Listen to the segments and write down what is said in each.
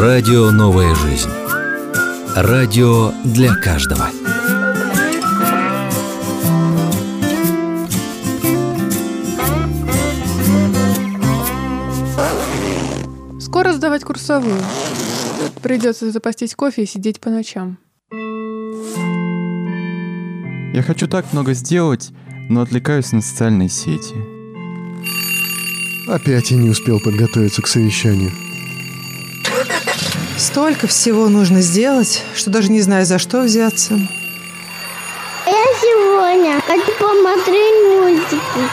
Радио «Новая жизнь». Радио для каждого. Скоро сдавать курсовую. Придется запастись кофе и сидеть по ночам. Я хочу так много сделать, но отвлекаюсь на социальные сети. Опять я не успел подготовиться к совещанию. Столько всего нужно сделать, что даже не знаю, за что взяться. Я сегодня хочу посмотреть мультики.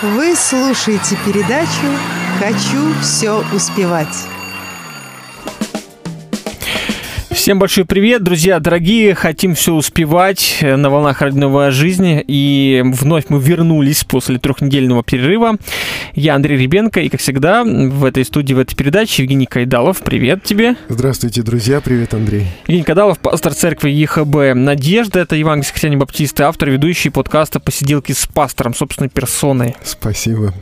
Вы слушаете передачу «Хочу все успевать». Всем большой привет, друзья дорогие. Хотим все успевать на волнах родного жизни. И вновь мы вернулись после трехнедельного перерыва. Я Андрей Ребенко. И, как всегда, в этой студии, в этой передаче Евгений Кайдалов. Привет тебе. Здравствуйте, друзья. Привет, Андрей. Евгений Кайдалов, пастор церкви ЕХБ «Надежда». Это евангельский христиане баптисты, автор, ведущий подкаста «Посиделки с пастором», собственной персоной. Спасибо.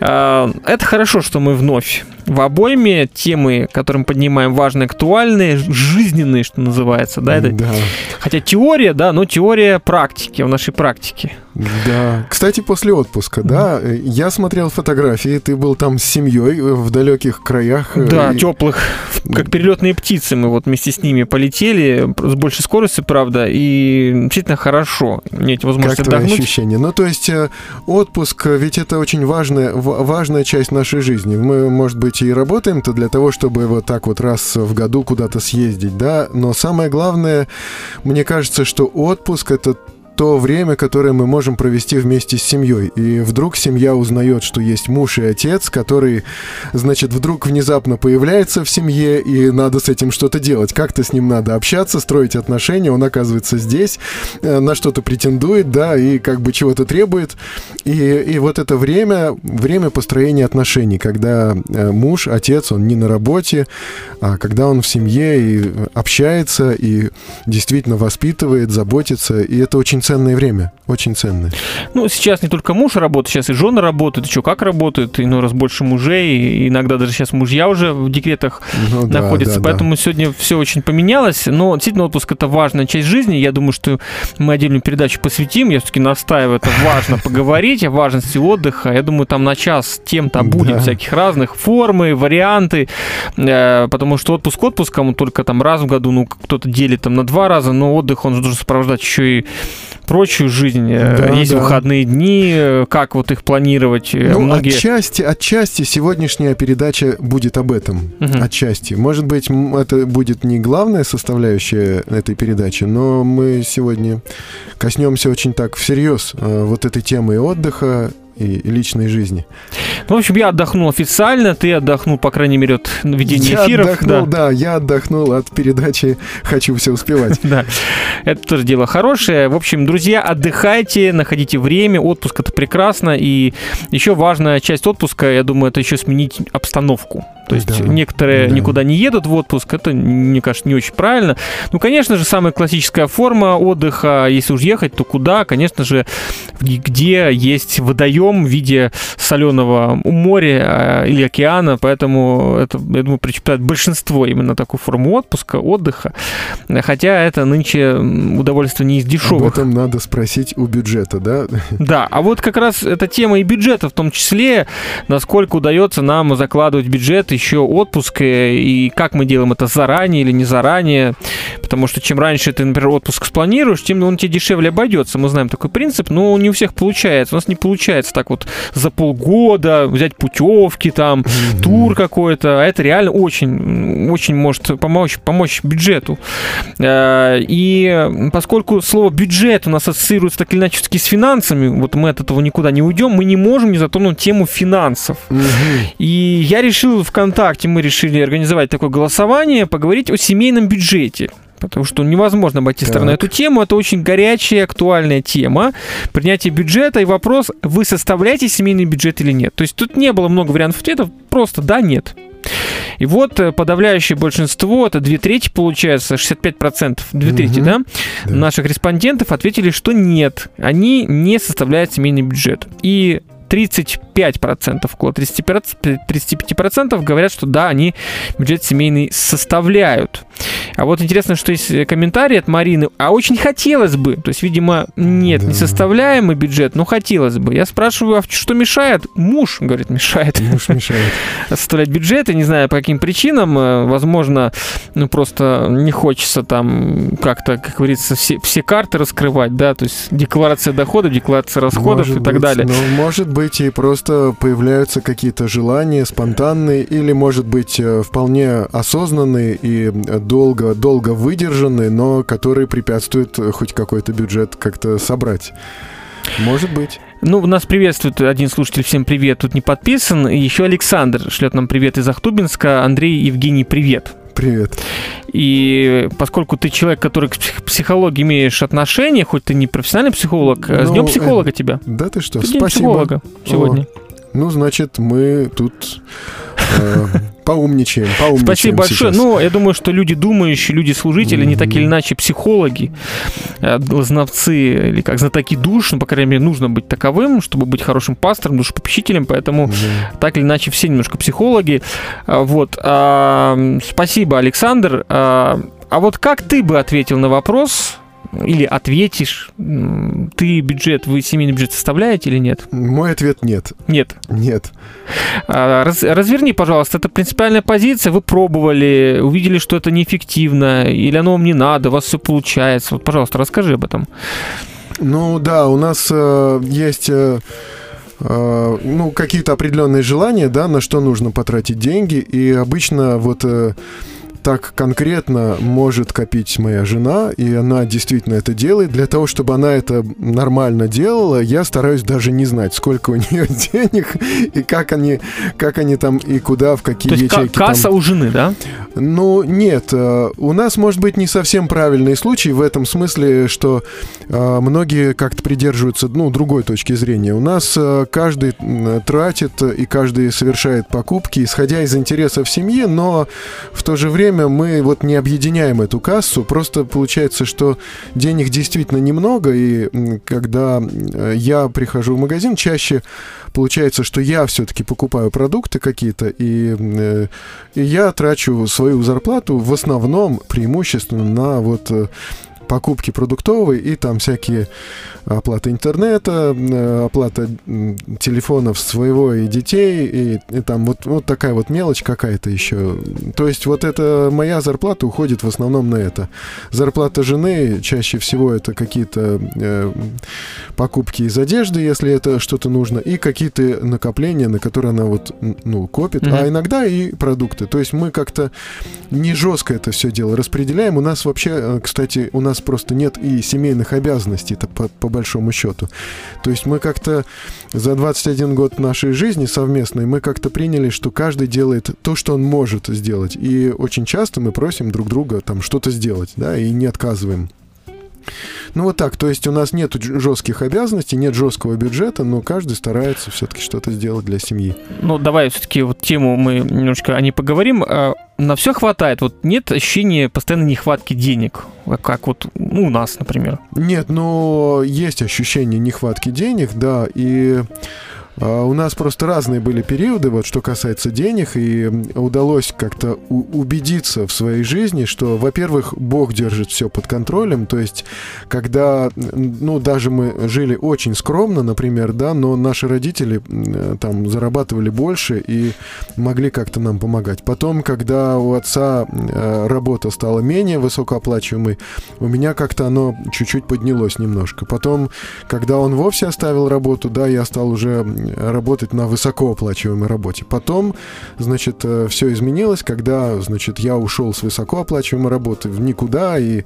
А, это хорошо, что мы вновь в обойме темы, которые мы поднимаем, важные, актуальные, жизненные, что называется, да, это, Да. хотя теория, да, но теория практики, в нашей практике. Да. Кстати, после отпуска, да, я смотрел фотографии, ты был там с семьей э, в далеких краях. э, Да, и- теплых, как перелетные птицы, мы вот вместе с ними полетели, с большей скоростью, правда, и действительно хорошо иметь возможность Как твои отдохнуть. ощущения? Ну, то есть э, отпуск, ведь это очень важная, ва- важная часть нашей жизни. Мы, может быть, и работаем-то для того, чтобы вот так вот раз в году куда-то съездить, да, но самое главное, мне кажется, что отпуск — это то время, которое мы можем провести вместе с семьей. И вдруг семья узнает, что есть муж и отец, который, значит, вдруг внезапно появляется в семье, и надо с этим что-то делать. Как-то с ним надо общаться, строить отношения. Он оказывается здесь, э, на что-то претендует, да, и как бы чего-то требует. И, и вот это время, время построения отношений, когда э, муж, отец, он не на работе, а когда он в семье и общается, и действительно воспитывает, заботится. И это очень ценное время, очень ценное. Ну, сейчас не только муж работает, сейчас и жены работают, еще как работают, иной раз больше мужей, и иногда даже сейчас мужья уже в декретах Ну да, находится. да, да. Поэтому сегодня все очень поменялось. Но действительно отпуск это важная часть жизни. Я думаю, что мы отдельную передачу посвятим. Я все-таки настаиваю, это важно поговорить о важности отдыха. Я думаю, там на час тем-то будет Да. всяких разных формы, варианты. Э, Потому что отпуск отпуском только там раз в году, ну, кто-то делит там на два раза, но отдых, он же должен сопровождать еще и прочую жизнь. Э, Да, Есть да. выходные дни, э, как вот их планировать. Э, Ну, Многие... отчасти, отчасти сегодняшняя передача будет об этом. Мгм. Отчасти. Может быть, это будет не главная составляющая этой передачи, но мы сегодня коснемся очень так всерьез вот этой темы отдыха и личной жизни. Ну, в общем, я отдохнул официально, ты отдохнул, по крайней мере, от ведения я эфиров. отдохнул, да. я отдохнул от передачи «Хочу все успевать». Да, это тоже дело хорошее. В общем, друзья, отдыхайте, находите время. Отпуск это прекрасно. И еще важная часть отпуска, я думаю, это еще сменить обстановку. То есть Да, некоторые да. никуда не едут в отпуск, это, мне кажется, не очень правильно. Ну, конечно же, самая классическая форма отдыха, если уж ехать, то куда? Конечно же, где есть водоем в виде соленого моря а, или океана, поэтому это, я думаю, предпочитает большинство именно такую форму отпуска, отдыха. Хотя это нынче удовольствие не из Об дешевых. этом надо спросить у бюджета, да? Да, а вот как раз эта тема и бюджета в том числе, насколько удается нам закладывать бюджет еще отпуск, э, и как мы делаем это заранее или не заранее, потому что чем раньше ты, например, отпуск спланируешь, тем он тебе дешевле обойдется. Мы знаем такой принцип, но не у всех получается. У нас не получается так вот за полгода взять путевки там, тур какой-то, а это реально очень, очень может помочь, помочь бюджету. Э, И поскольку слово бюджет у нас ассоциируется так или иначе все-таки с финансами, вот мы от этого никуда не уйдем, мы не можем не затронуть тему финансов. Мгм. И я решил ВКонтакте, мы решили организовать такое голосование, поговорить о семейном бюджете. Потому что невозможно обойти стороной эту тему. Это очень горячая, актуальная тема. Принятие бюджета и вопрос, вы составляете семейный бюджет или нет. То есть тут не было много вариантов ответов, просто да, нет. И вот э, подавляющее большинство, это две трети получается, 65%, две трети, Мгм. да, Да. наших респондентов ответили, что нет, они не составляют семейный бюджет. И 30 5%, около 30%, 35% говорят, что да, они бюджет семейный составляют. А вот интересно, что есть комментарий от Марины, а очень хотелось бы, то есть, видимо, нет, Да. не составляемый бюджет, но хотелось бы. Я спрашиваю, а что мешает? Муж, говорит, мешает Муж мешает. составлять бюджеты, не знаю по каким причинам, э, возможно, ну просто не хочется там как-то, как говорится, все, все карты раскрывать, да, то есть декларация доходов, декларация расходов Может и так быть, далее. Но может быть и просто появляются какие-то желания спонтанные, или может быть э, вполне осознанные и долго, долго выдержанные, но которые препятствуют э, хоть какой-то бюджет как-то собрать. Может быть. Ну, нас приветствует один слушатель, всем привет, тут не подписан. Еще Александр шлет нам привет из Ахтубинска. Андрей, Евгений, привет. Привет. И поскольку ты человек, который к псих- психологии имеешь отношение, хоть ты не профессиональный психолог, э, с Ну, днем психолога тебя. Да ты что? Ты день Спасибо. психолога сегодня. Ну, значит, мы тут э, поумничаем, поумничаем Спасибо большое. сейчас. Ну, я думаю, что люди думающие, люди служители, не так или иначе психологи, э, знавцы или как знатоки душ, ну, по крайней мере, нужно быть таковым, чтобы быть хорошим пастором, душепопечителем, поэтому Да. так или иначе все немножко психологи. А, Вот. А, Спасибо, Александр. А а вот как ты бы ответил на вопрос, или ответишь, ты бюджет, вы семейный бюджет составляете или нет? Мой ответ нет. Нет. Нет. А, раз- разверни, пожалуйста, это принципиальная позиция, вы пробовали, увидели, что это неэффективно, или оно вам не надо, у вас все получается. Вот, пожалуйста, расскажи об этом. Ну да, у нас э, есть э, э, ну, какие-то определенные желания, да, на что нужно потратить деньги. И обычно вот э, так конкретно может копить моя жена, и она действительно это делает. Для того, чтобы она это нормально делала, я стараюсь даже не знать, сколько у нее денег, и как они, как они там, и куда, в какие То есть ячейки там касса у жены, да? ну, нет. э, У нас, может быть, не совсем правильный случай в этом смысле, что э, многие как-то придерживаются, ну, другой точки зрения. У нас э, каждый тратит и каждый совершает покупки, исходя из интересов семьи, но в то же время мы вот не объединяем эту кассу. Просто получается, что денег действительно немного, и когда э, я прихожу в магазин, чаще получается, что я все-таки покупаю продукты какие-то, и, э, и я трачу свою зарплату в основном преимущественно на вот э, покупки продуктовые и там всякие оплата интернета, э, оплата телефонов своего и детей, и, и там вот, вот такая вот мелочь какая-то еще. То есть вот это моя зарплата уходит в основном на это. Зарплата жены чаще всего это какие-то э, покупки из одежды, если это что-то нужно, и какие-то накопления, на которые она вот ну копит, Мгм. а иногда и продукты. То есть мы как-то не жестко это все дело распределяем. У нас вообще, э, кстати, у нас просто нет и семейных обязанностей это по, по большому счету. То есть мы как-то за 21 год нашей жизни совместной мы как-то приняли, что каждый делает то, что он может сделать. И очень часто мы просим друг друга там что-то сделать, да, и не отказываем. Ну вот так, то есть у нас нет жестких обязанностей, нет жесткого бюджета, но каждый старается все-таки что-то сделать для семьи. Ну, давай все-таки вот тему мы немножко о ней поговорим. А, На все хватает. Вот нет ощущения постоянной нехватки денег, а как вот ну, у нас, например. Нет, но есть ощущение нехватки денег, да, и у нас просто разные были периоды, вот что касается денег, и удалось как-то убедиться в своей жизни, что, во-первых, Бог держит все под контролем, то есть, когда, ну, даже мы жили очень скромно, например, да, но наши родители там зарабатывали больше и могли как-то нам помогать. Потом, когда у отца э, работа стала менее высокооплачиваемой, у меня как-то оно чуть-чуть поднялось немножко. Потом, когда он вовсе оставил работу, да, я стал уже работать на высокооплачиваемой работе. Потом, значит, все изменилось, когда, значит, я ушел с высокооплачиваемой работы в никуда и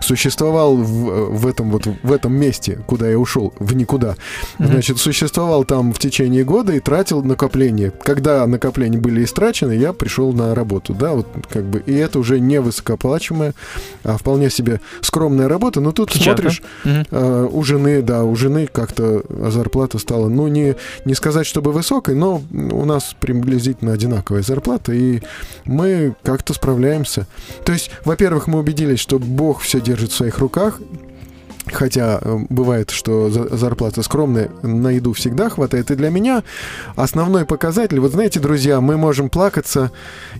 существовал в, в этом вот в этом месте, куда я ушел, в никуда. Значит, существовал там в течение года и тратил накопления. Когда накопления были истрачены, я пришел на работу, да, вот как бы, и это уже не высокооплачиваемая, а вполне себе скромная работа, но тут Сейчас, смотришь, да? Э, у жены, да, у жены как-то зарплата стала, ну, не, не сказать, чтобы высокой, но у нас приблизительно одинаковая зарплата, и мы как-то справляемся. То есть, во-первых, мы убедились, что Бог все держит в своих руках, Хотя э, бывает, что за- зарплата скромная, на еду всегда хватает. И для меня основной показатель, вот знаете, друзья, мы можем плакаться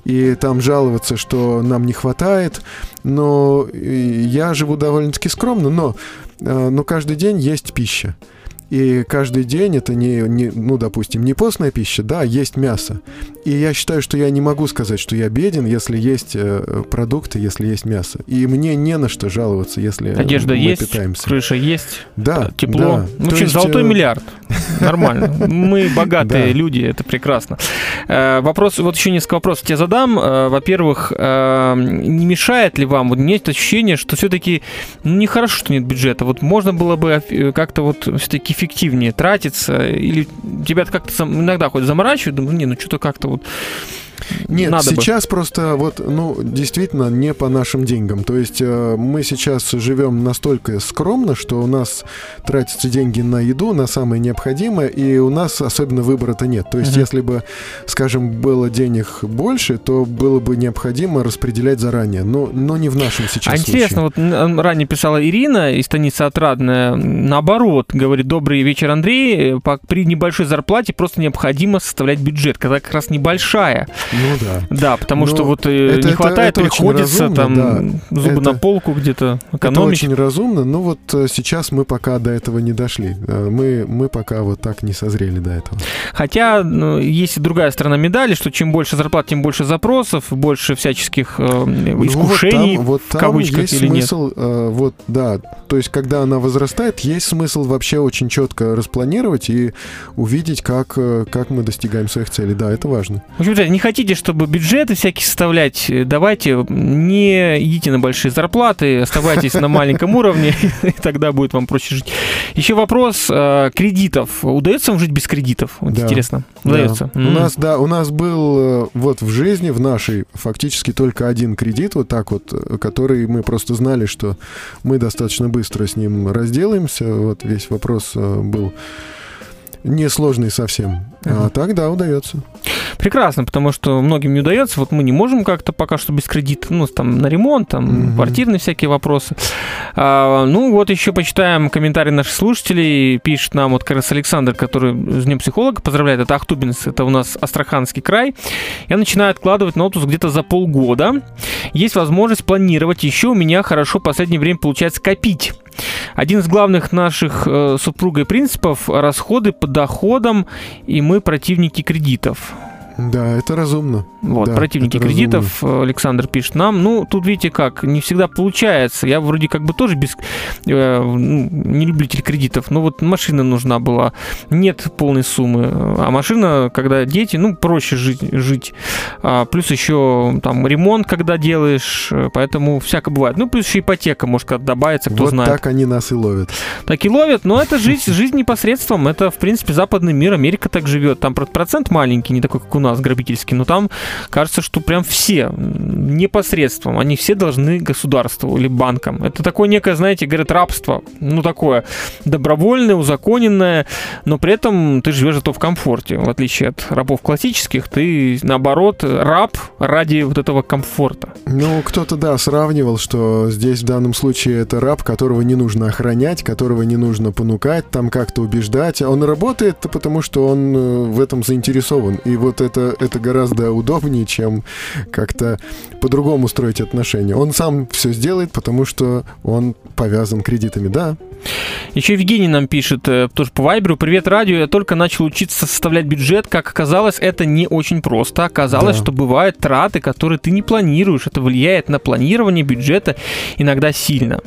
и там жаловаться, что нам не хватает, но я живу довольно-таки скромно, но, э, но каждый день есть пища. И каждый день это не, не, ну, допустим, не постная пища, да, есть мясо. И я считаю, что я не могу сказать, что я беден, если есть э, продукты, если есть мясо. И мне не на что жаловаться, если Одежда мы есть, питаемся. крыша есть, Да, тепло. да. Ну, То есть, золотой э, миллиард. Нормально. Мы богатые люди, это прекрасно. Э, Вопрос, вот еще несколько вопросов тебе задам. Э, Во-первых, э, не мешает ли вам, вот есть ощущение, что все-таки нехорошо, что нет бюджета. Вот можно было бы э, как-то вот все-таки эффективнее тратиться, или тебя как-то иногда хоть заморачивает, думаю, не, ну что-то как-то вот Нет, надо бы. сейчас просто вот, ну, действительно не по нашим деньгам. То есть э, мы сейчас живем настолько скромно, что у нас тратятся деньги на еду, на самое необходимое, и у нас особенно выбора-то нет. То есть Мгм. если бы, скажем, было денег больше, то было бы необходимо распределять заранее. Но, но не в нашем сейчас А интересно, вот ранее писала Ирина из станицы Отрадная, наоборот, говорит, добрый вечер, Андрей, при небольшой зарплате просто необходимо составлять бюджет, когда как раз небольшая. Ну да. Да, потому что Ну, вот э, это- не это- хватает, это приходится разумно, там да. зубы на Это- полку где-то Это экономить. очень разумно, но вот э, сейчас мы пока до этого не дошли. Э, Мы, мы пока вот так не созрели до этого. Хотя ну, есть и другая сторона медали, что чем больше зарплат, тем больше запросов, больше всяческих э, Ну, искушений. вот там, вот там кавычках есть или нет? смысл, э, вот, да, то есть, когда она возрастает, есть смысл вообще очень четко распланировать и увидеть, как, как мы достигаем своих целей. Да, это важно. В общем, не хотите, чтобы бюджеты всякие составлять, э, давайте не идите на большие зарплаты, оставайтесь на маленьком уровне, и тогда будет вам проще жить. Еще вопрос э, кредитов. Удается вам жить без кредитов? Вот Да. интересно. Удается. Да. У нас, да, у нас был э, вот в жизни, в нашей, фактически только один кредит, вот так вот, который мы просто знали, что мы достаточно быстро с ним разделаемся. Вот весь вопрос был несложный совсем. А Мгм. так, да, удается. Прекрасно, потому что многим не удается. Вот мы не можем как-то пока что без кредита, ну, там, на ремонт, там, Мгм. квартирные всякие вопросы. А, ну, вот еще почитаем комментарии наших слушателей. Пишет нам вот как раз Александр, который с Днем психолога поздравляет. Это Ахтубинск, это у нас Астраханский край. Я начинаю откладывать на отпуск где-то за полгода. Есть возможность планировать. Еще у меня хорошо в последнее время получается копить. Один из главных наших э, супругой принципов – расходы по доходам, и мы противники кредитов. Да, это разумно. Вот, Да, противники кредитов, э, Александр пишет нам. Ну, тут видите как, не всегда получается. Я вроде как бы тоже без, э, ну, не любитель кредитов, но вот машина нужна была, нет полной суммы. А машина, когда дети, ну, проще жить. жить. А, плюс еще там ремонт, когда делаешь, э, поэтому всяко бывает. Ну, плюс еще ипотека, может, когда добавится, кто вот знает. так они нас и ловят. Так и ловят, но это жизнь, жизнь непосредством. Это, в принципе, западный мир, Америка так живет. Там про- процент маленький, не такой, как у нас, грабительский, но там кажется, что прям все непосредством, они все должны государству или банкам. Это такое некое, знаете, говорят, рабство. Ну, такое добровольное, узаконенное, но при этом ты живешь зато в комфорте. В отличие от рабов классических, ты, наоборот, раб ради вот этого комфорта. Ну, кто-то, да, сравнивал, что здесь в данном случае это раб, которого не нужно охранять, которого не нужно понукать, там как-то убеждать. Он работает, потому что он э, в этом заинтересован. И вот это, это гораздо удобнее, чем как-то по-другому строить отношения. Он сам все сделает, потому что он повязан кредитами, да. Еще Евгений нам пишет, э, тоже по Вайберу. Привет, радио. Я только начал учиться составлять бюджет. Как оказалось, это не очень просто. Оказалось, Да. что бывают траты, которые ты не планируешь. Это влияет на планирование бюджета иногда сильно.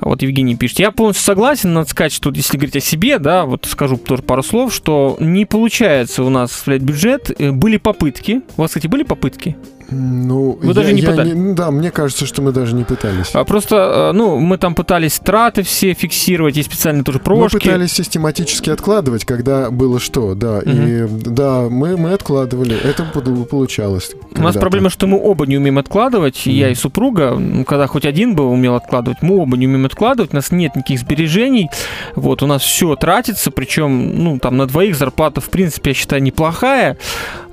Вот Евгений пишет. Я полностью согласен. Надо сказать, что если говорить о себе, да, вот скажу тоже пару слов, что не получается у нас составлять бюджет. Были попытки. У вас, кстати, были попытки? Ну, Вы даже не пытались? ну да, мне кажется, что мы даже не пытались. А Просто, э, ну, мы там пытались траты все фиксировать, есть специальные тоже Мы прошки. пытались систематически откладывать, когда было что, да. И да, мы, мы откладывали. Это под- получалось. У нас проблема, что мы оба не умеем откладывать, и я и супруга, ну, когда хоть один бы умел откладывать, мы оба не умеем откладывать, у нас нет никаких сбережений, вот, у нас все тратится, причем, ну, там, на двоих зарплата, в принципе, я считаю, неплохая,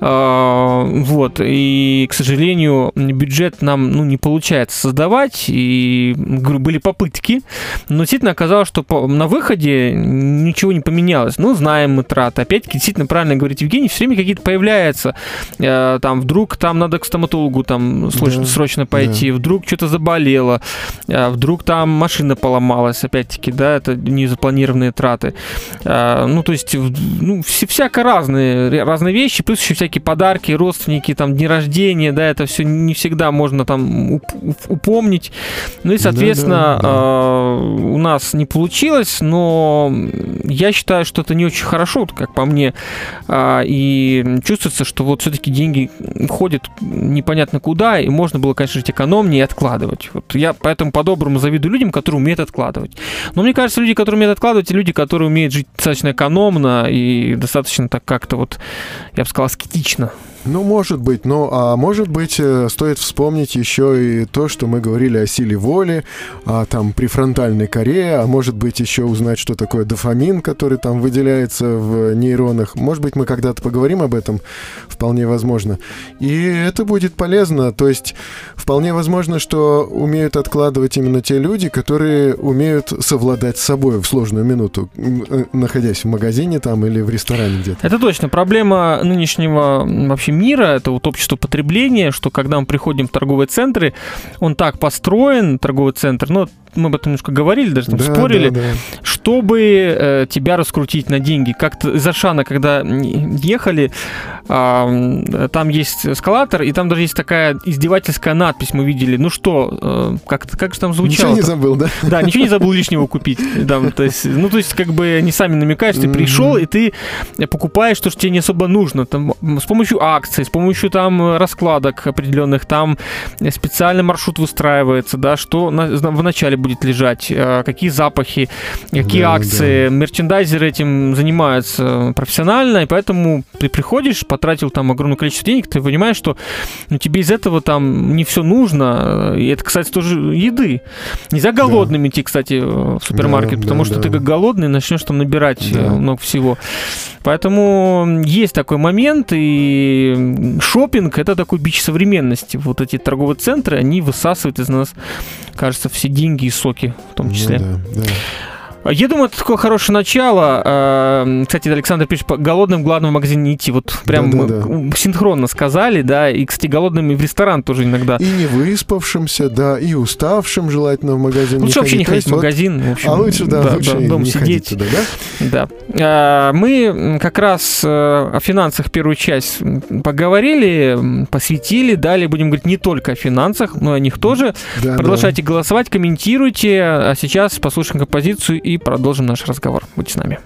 Вот. И, к сожалению, бюджет нам ну, не получается создавать. И говорю, были попытки. Но действительно оказалось, что на выходе ничего не поменялось. Ну, знаем мы траты. Опять-таки, действительно, правильно говорит Евгений, все время какие-то появляются. Э, Там вдруг там надо к стоматологу там срочно, Да, срочно пойти, вдруг что-то заболело, а вдруг там машина поломалась, опять-таки, да, это незапланированные траты. А, Ну, то есть, ну, всяко разные, разные вещи, плюс еще всякие подарки, родственники, там, дни рождения, да, это все не всегда можно там уп- уп- упомнить. Ну и, Да, соответственно, да, да. а, у нас не получилось, но я считаю, что это не очень хорошо, вот как по мне. А, И чувствуется, что вот все-таки деньги ходят непонятно куда, и можно было, конечно, жить экономнее и откладывать. Вот я поэтому по-доброму завидую людям, которые умеют откладывать. Но мне кажется, люди, которые умеют откладывать, и люди, которые умеют жить достаточно экономно и достаточно так как-то вот, я бы сказал, аскетично критично. Ну, может быть, но а может быть, э, стоит вспомнить еще и то, что мы говорили о силе воли, о там префронтальной коре, а может быть еще узнать, что такое дофамин, который там выделяется в нейронах. Может быть, мы когда-то поговорим об этом, вполне возможно. И это будет полезно, то есть вполне возможно, что умеют откладывать именно те люди, которые умеют совладать с собой в сложную минуту, э, находясь в магазине там или в ресторане где-то. Это точно. Проблема нынешнего м, вообще мира, это вот общество потребления, что когда мы приходим в торговые центры, он так построен, торговый центр, ну, мы об этом немножко говорили, даже там Да, спорили, да, да. чтобы э, тебя раскрутить на деньги. Как-то из Ашана, когда ехали, м, там есть эскалатор, и там даже есть такая издевательская надпись, мы видели. Ну что, э, как, как же там звучало? Ничего не забыл, да? Да, ничего не забыл лишнего купить. Да, то есть, ну, то есть, как бы они сами намекают, что ты пришел, и ты покупаешь то, что тебе не особо нужно. Там, с помощью акций, с помощью там раскладок определенных, там специальный маршрут выстраивается, да, что на, в начале будет лежать, э, какие запахи, какие Да, акции. Мерчендайзеры этим занимаются профессионально, и поэтому ты приходишь, потратил там огромное количество денег, ты понимаешь, что ну, тебе из этого там не все нужно. И это, кстати, тоже еды. Нельзя голодным идти, кстати, в супермаркет, Да, потому да, что да. ты как голодный начнешь там набирать э, Да. много всего. Поэтому есть такой момент, и шопинг это такой бич современности. Вот эти торговые центры, они высасывают из нас, кажется, все деньги соки в том Ну числе. да, да. Я думаю, это такое хорошее начало. Э, Кстати, Александр пишет, по голодным в магазин не идти. Вот прям Да-да-да. мы синхронно сказали, да. И, кстати, голодным и в ресторан тоже иногда. И не выспавшимся, да, и уставшим желательно в магазин Лучше вообще не То ходить есть в вот- магазин. В общем, А лучше, да, лучше дома не ходить сидеть. туда, да? Да. А, Мы как раз э, о финансах первую часть поговорили, посвятили. Далее будем говорить не только о финансах, но и о них тоже. Да, Продолжайте голосовать, комментируйте. А сейчас послушаем композицию и продолжим наш разговор. Будьте с нами.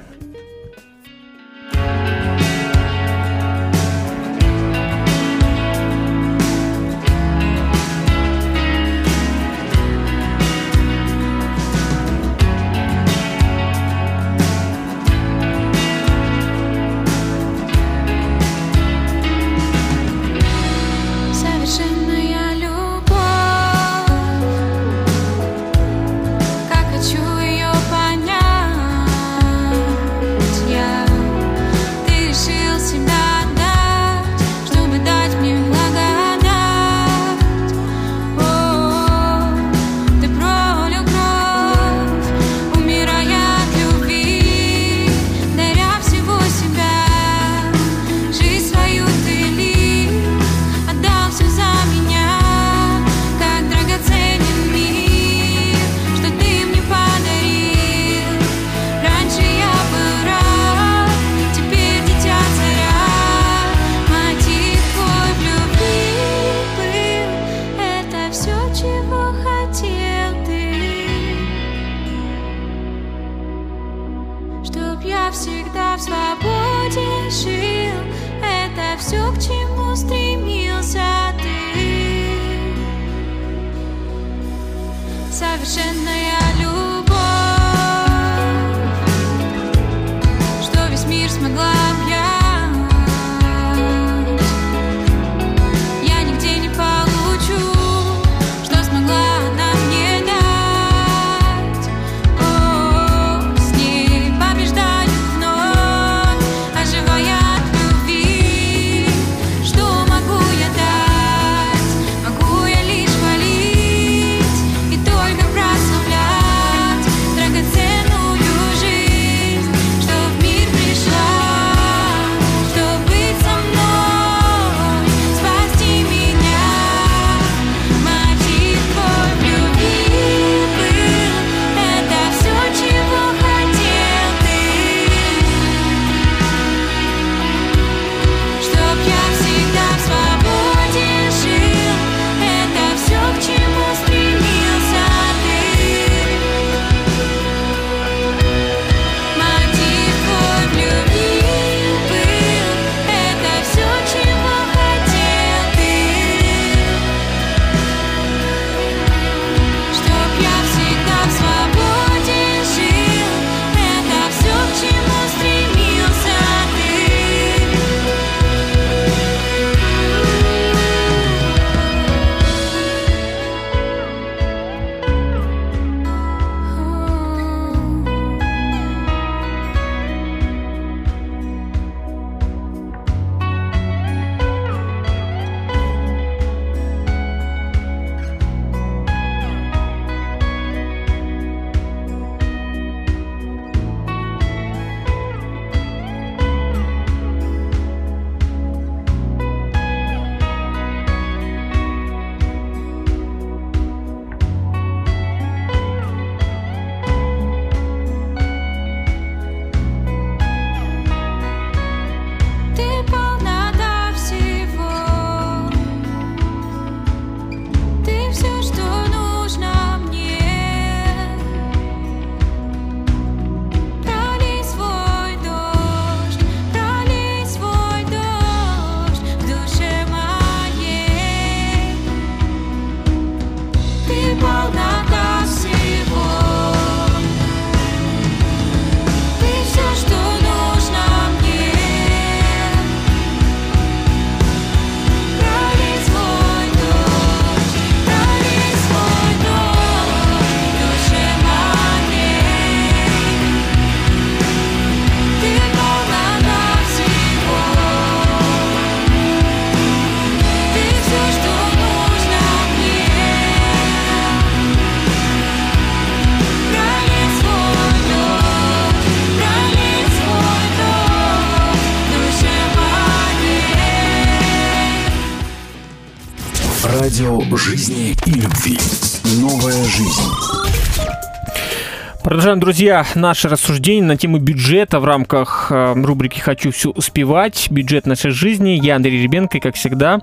Продолжаем, друзья, наше рассуждение на тему бюджета в рамках э, рубрики «Хочу все успевать». Бюджет нашей жизни. Я Андрей Ребенко, и, как всегда,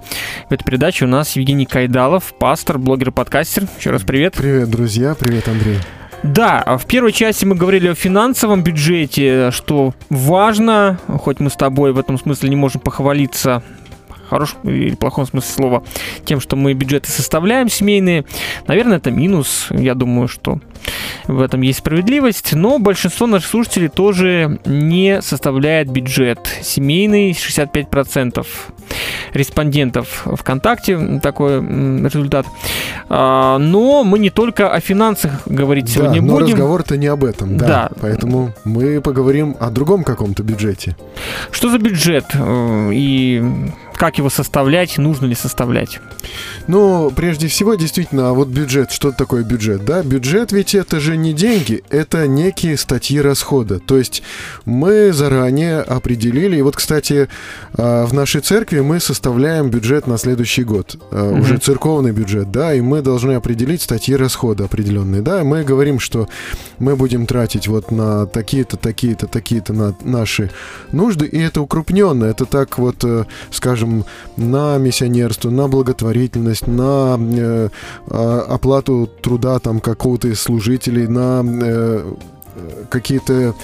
в этой передаче у нас Евгений Кайдалов, пастор, блогер, подкастер. Еще раз привет. Привет, друзья, привет, Андрей. Да, а в первой части мы говорили о финансовом бюджете, что важно, хоть мы с тобой в этом смысле не можем похвалиться хорошем или плохом смысле слова, тем, что мы бюджеты составляем семейные. Наверное, это минус. Я думаю, что в этом есть справедливость, но большинство наших слушателей тоже не составляет бюджет. Семейный 65% респондентов ВКонтакте, такой результат. А, Но мы не только о финансах говорить сегодня да, но будем. разговор-то не об этом, да. Да. Поэтому мы поговорим о другом каком-то бюджете. Что за бюджет э, и как его составлять, нужно ли составлять? Ну, прежде всего, действительно, а вот бюджет, что такое бюджет, да? Бюджет ведь это же не деньги, это некие статьи расхода. То есть мы заранее определили, и вот, кстати, а, в нашей церкви мы составляем бюджет на следующий год, Мгм. уже церковный бюджет, да, и мы должны определить статьи расхода определенные, да, мы говорим, что мы будем тратить вот на такие-то, такие-то, такие-то на наши нужды, и это укрупненно, это так вот, э, скажем, на миссионерство, на благотворительность, на э, а, оплату труда там какого-то из служителей, на э, какие-то,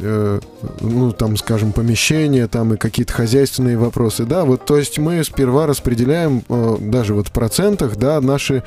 э, ну, там, скажем, помещения, там, и какие-то хозяйственные вопросы, да, вот, то есть мы сперва распределяем, э, даже вот в процентах, да, наши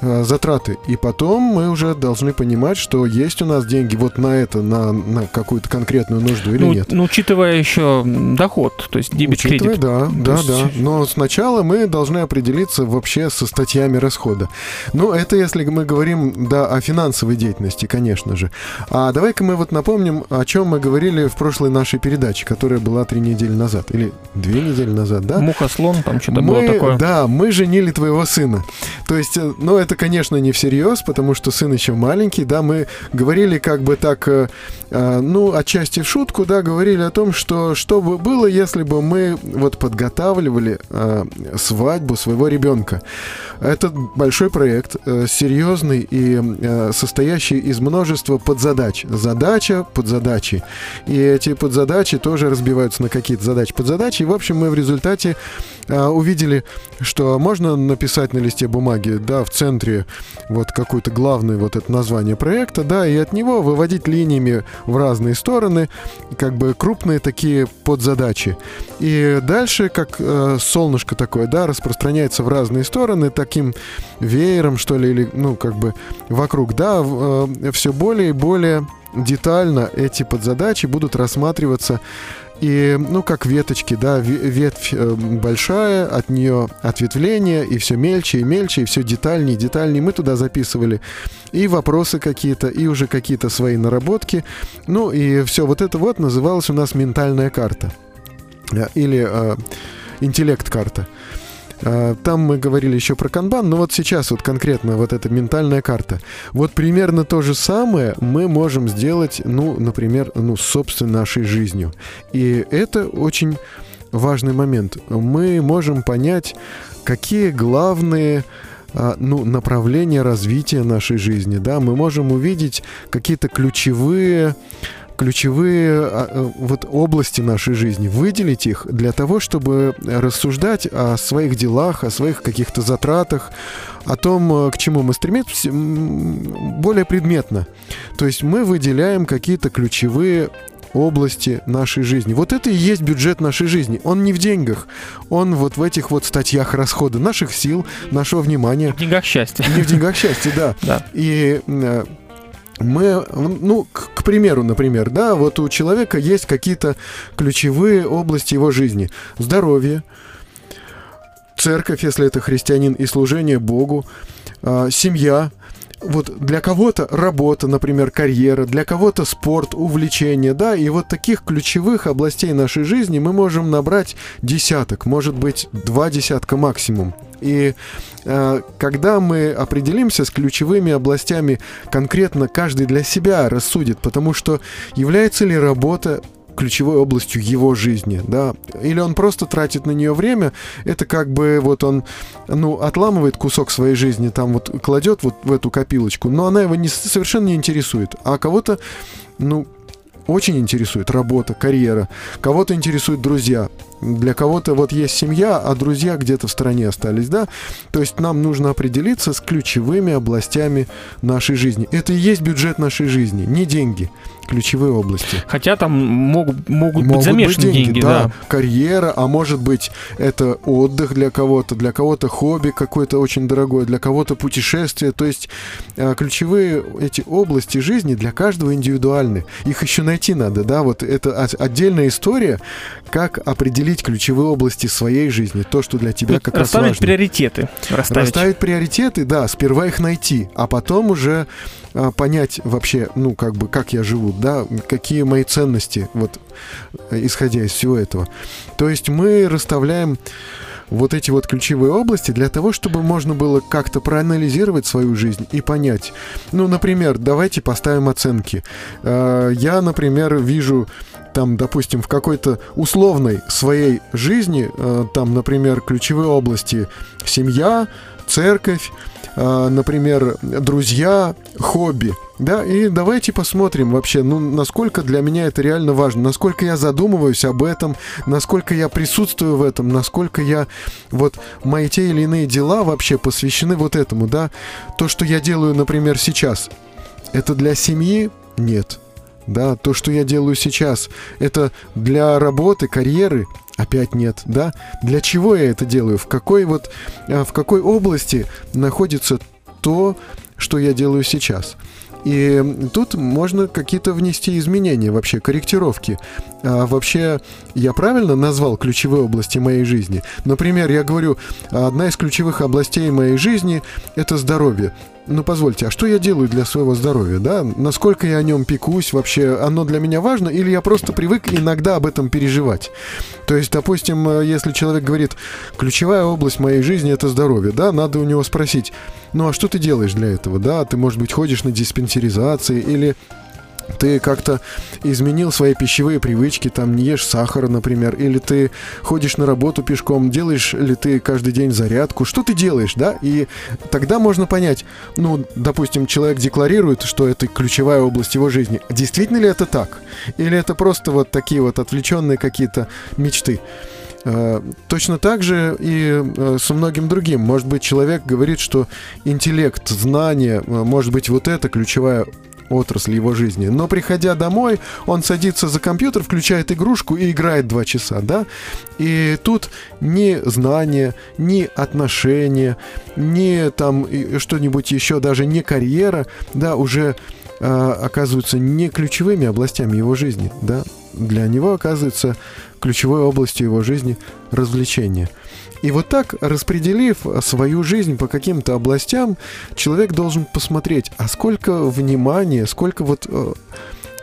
затраты, и потом мы уже должны понимать, что есть у нас деньги вот на это, на, на какую-то конкретную нужду или ну, нет. ну, учитывая еще доход, то есть дебет кредит. Да, да, есть- да. Но сначала мы должны определиться вообще со статьями расхода. Ну, это если мы говорим, да, о финансовой деятельности, конечно же. А давай-ка мы вот напомним, о чем мы говорили в прошлой нашей передаче, которая была три недели назад. Или две недели назад, да? Муха слон, там что-то мы, было такое. Да, мы женили твоего сына. То есть, э, ну, это, конечно, не всерьез, потому что сын еще маленький, да, мы говорили как бы так, э, э, ну, отчасти в шутку, да, говорили о том, что что бы было, если бы мы вот подготавливали э, свадьбу своего ребенка. Это большой проект, серьезный и состоящий из множества подзадач. Задача подзадачи. И эти подзадачи тоже разбиваются на какие-то задачи подзадачи. И, в общем, мы в результате увидели, что можно написать на листе бумаги, да, в центре вот какое-то главное вот это название проекта, да, и от него выводить линиями в разные стороны, как бы крупные такие подзадачи. И дальше, как э, солнышко такое, да, распространяется в разные стороны таким веером, что ли, или, ну, как бы вокруг, да, все более и более детально эти подзадачи будут рассматриваться и, ну, как веточки, да, ве- ветвь э, большая, от нее ответвление, и все мельче и мельче, и все детальнее и детальнее. Мы туда записывали и вопросы какие-то, и уже какие-то свои наработки. Ну, и все вот это вот называлось у нас ментальная карта. Э, Или э, интеллект-карта. Э, Там мы говорили еще про канбан, но вот сейчас вот конкретно вот эта ментальная карта. Вот примерно то же самое мы можем сделать, ну, например, ну, с собственной нашей жизнью. И это очень важный момент. Мы можем понять, какие главные а, ну, направления развития нашей жизни, да, мы можем увидеть какие-то ключевые ключевые а, э, вот области нашей жизни, выделить их для того, чтобы рассуждать о своих делах, о своих каких-то затратах, о том, э, к чему мы стремимся, более предметно. То есть мы выделяем какие-то ключевые области нашей жизни. Вот это и есть бюджет нашей жизни. Он не в деньгах, он вот в этих вот статьях расхода наших сил, нашего внимания. В деньгах счастья. Не в деньгах счастья, да. Да. И э, мы, ну, к, к примеру, например, да, вот у человека есть какие-то ключевые области его жизни. Здоровье, церковь, если это христианин, и служение Богу, а, семья. Вот для кого-то работа, например, карьера, для кого-то спорт, увлечение, да, и вот таких ключевых областей нашей жизни мы можем набрать десяток, может быть, два десятка максимум. И э, когда мы определимся с ключевыми областями, конкретно каждый для себя рассудит, потому что является ли работа ключевой областью его жизни, да, или он просто тратит на нее время, это как бы вот он, ну, отламывает кусок своей жизни, там вот кладет вот в эту копилочку, но она его не, совершенно не интересует, а кого-то, ну, очень интересует работа, карьера, кого-то интересуют друзья, для кого-то вот есть семья, а друзья где-то в стороне остались, да? То есть нам нужно определиться с ключевыми областями нашей жизни. Это и есть бюджет нашей жизни, не деньги, ключевые области. Хотя там могут, могут, быть замешаны деньги, да. Карьера, а может быть это отдых для кого-то, для кого-то хобби какое-то очень дорогое, для кого-то путешествие. То есть э, ключевые эти области жизни для каждого индивидуальны. Их еще найти надо, да, вот это от- отдельная история, как определить ключевые области своей жизни, то, что для тебя как раз Расставить важно. приоритеты. Расставить. Расставить приоритеты, да, сперва их найти, а потом уже а, понять вообще, ну, как бы, как я живу, да, какие мои ценности, вот, э, исходя из всего этого. То есть мы расставляем вот эти вот ключевые области для того, чтобы можно было как-то проанализировать свою жизнь и понять. Ну, например, давайте поставим оценки. Э, Я, например, вижу там, допустим, в какой-то условной своей жизни, э, там, например, ключевые области семья, церковь, э, например, друзья, хобби. Да, и давайте посмотрим вообще, ну, насколько для меня это реально важно, насколько я задумываюсь об этом, насколько я присутствую в этом, насколько я, вот, мои те или иные дела вообще посвящены вот этому, да. То, что я делаю, например, сейчас, это для семьи? Нет. Да, то, что я делаю сейчас, это для работы, карьеры? Опять нет, да? Для чего я это делаю? В какой вот, э, в какой области находится то, что я делаю сейчас? И тут можно какие-то внести изменения, вообще корректировки. А вообще, я правильно назвал ключевые области моей жизни? Например, я говорю, одна из ключевых областей моей жизни – это здоровье. Ну, позвольте, а что я делаю для своего здоровья, да? Насколько я о нем пекусь, вообще оно для меня важно, или я просто привык иногда об этом переживать? То есть, допустим, э, если человек говорит, ключевая область моей жизни – это здоровье, да, надо у него спросить, ну, а что ты делаешь для этого, да? Ты, может быть, ходишь на диспансеризации или ты как-то изменил свои пищевые привычки, там не ешь сахара, например, или ты ходишь на работу пешком, делаешь ли ты каждый день зарядку, что ты делаешь, да? И тогда можно понять, ну, допустим, человек декларирует, что это ключевая область его жизни. Действительно ли это так? Или это просто вот такие вот отвлеченные какие-то мечты? Э, Точно так же и э, со многим другим. Может быть, человек говорит, что интеллект, знание, э, может быть, вот это ключевая отрасль его жизни. Но приходя домой, он садится за компьютер, включает игрушку и играет два часа, да? И тут ни знания, ни отношения, ни там что-нибудь еще, даже не карьера, да, уже э, оказываются не ключевыми областями его жизни, да? Для него оказывается ключевой областью его жизни развлечения. И вот так, распределив свою жизнь по каким-то областям, человек должен посмотреть, а сколько внимания, сколько вот э,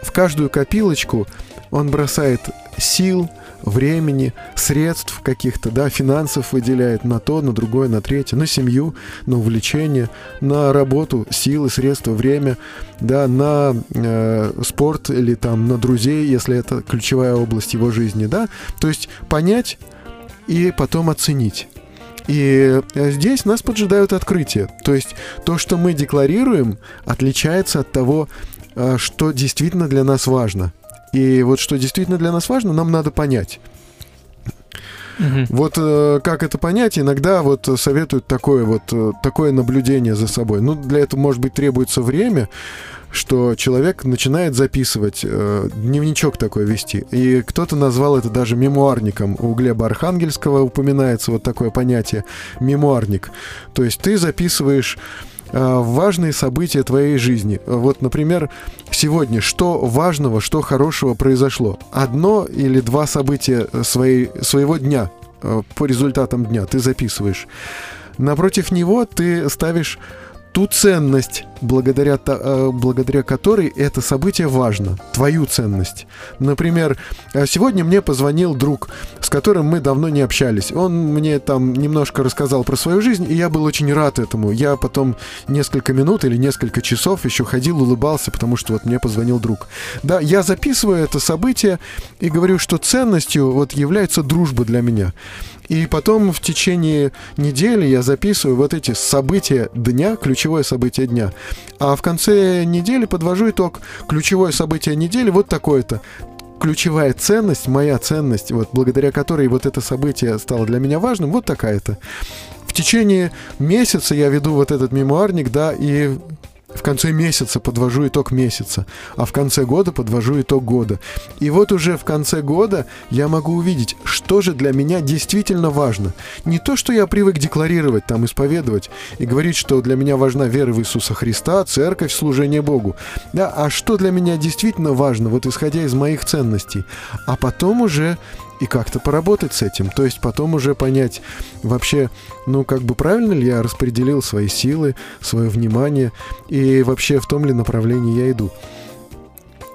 в каждую копилочку он бросает сил, времени, средств каких-то, да, финансов выделяет на то, на другое, на третье, на семью, на увлечение, на работу, силы, средства, время, да, на э, спорт или там на друзей, если это ключевая область его жизни, да. То есть понять и потом оценить. И э, здесь нас поджидают открытия. То есть то, что мы декларируем, отличается от того, э, что действительно для нас важно. И вот что действительно для нас важно, нам надо понять. Мгм. Вот э, как это понять, иногда вот советуют такое вот э, такое наблюдение за собой. Ну, для этого, может быть, требуется время, что человек начинает записывать, э, дневничок такой вести. И кто-то назвал это даже мемуарником. У Глеба Архангельского упоминается вот такое понятие мемуарник. То есть ты записываешь э, важные события твоей жизни. Вот, например, сегодня что важного, что хорошего произошло? Одно или два события своей, своего дня э, по результатам дня ты записываешь. Напротив него ты ставишь ту ценность, благодаря, э, благодаря которой это событие важно, твою ценность. Например, э, сегодня мне позвонил друг, с которым мы давно не общались. Он мне там немножко рассказал про свою жизнь, и я был очень рад этому. Я потом несколько минут или несколько часов еще ходил, улыбался, потому что вот мне позвонил друг. Да, я записываю это событие и говорю, что ценностью вот является дружба для меня. И потом в течение недели я записываю вот эти события дня, ключевое событие дня. А в конце недели подвожу итог. Ключевое событие недели вот такое-то. Ключевая ценность, моя ценность, вот благодаря которой вот это событие стало для меня важным, вот такая-то. В течение месяца я веду вот этот мемуарник, да, и в конце месяца подвожу итог месяца, а в конце года подвожу итог года. И вот уже в конце года я могу увидеть, что же для меня действительно важно. Не то, что я привык декларировать, там, исповедовать и говорить, что для меня важна вера в Иисуса Христа, церковь, служение Богу. Да, а что для меня действительно важно, вот исходя из моих ценностей. А потом уже и как-то поработать с этим. То есть потом уже понять вообще, ну, как бы правильно ли я распределил свои силы, свое внимание, и вообще в том ли направлении я иду.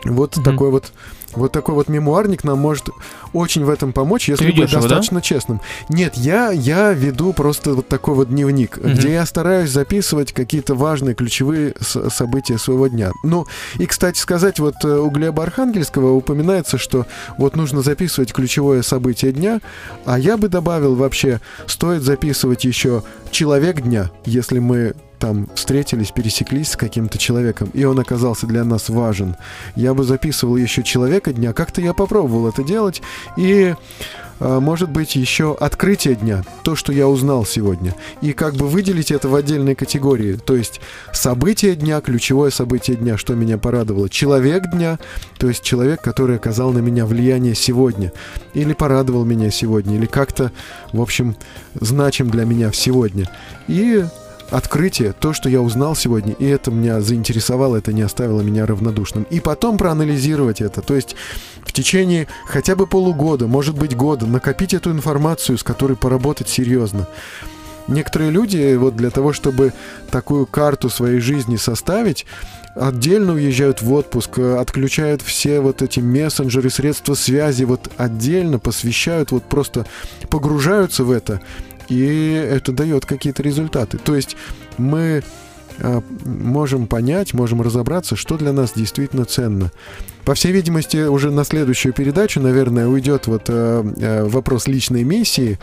Вот Мгм. такой вот вот такой вот мемуарник нам может очень в этом помочь, если быть его, да? достаточно честным. Нет, я, я веду просто вот такой вот дневник, Мгм. где я стараюсь записывать какие-то важные ключевые события своего дня. Ну, и, кстати сказать, вот э, у Глеба Архангельского упоминается, что вот нужно записывать ключевое событие дня, а я бы добавил вообще, стоит записывать еще человек дня, если мы там встретились, пересеклись с каким-то человеком, и он оказался для нас важен. Я бы записывал еще человека дня. Как-то я попробовал это делать. И а, может быть, еще открытие дня, то, что я узнал сегодня. И как бы выделить это в отдельные категории. То есть событие дня, ключевое событие дня, что меня порадовало. Человек дня, то есть человек, который оказал на меня влияние сегодня. Или порадовал меня сегодня, или как-то, в общем, значим для меня сегодня. И открытие, то, что я узнал сегодня, и это меня заинтересовало, это не оставило меня равнодушным. И потом проанализировать это, то есть в течение хотя бы полугода, может быть года, накопить эту информацию, с которой поработать серьезно. Некоторые люди вот для того, чтобы такую карту своей жизни составить, отдельно уезжают в отпуск, отключают все вот эти мессенджеры, средства связи, вот отдельно посвящают, вот просто погружаются в это, и это дает какие-то результаты. То есть мы э, можем понять, можем разобраться, что для нас действительно ценно. По всей видимости, уже на следующую передачу, наверное, уйдет вот э, вопрос личной миссии,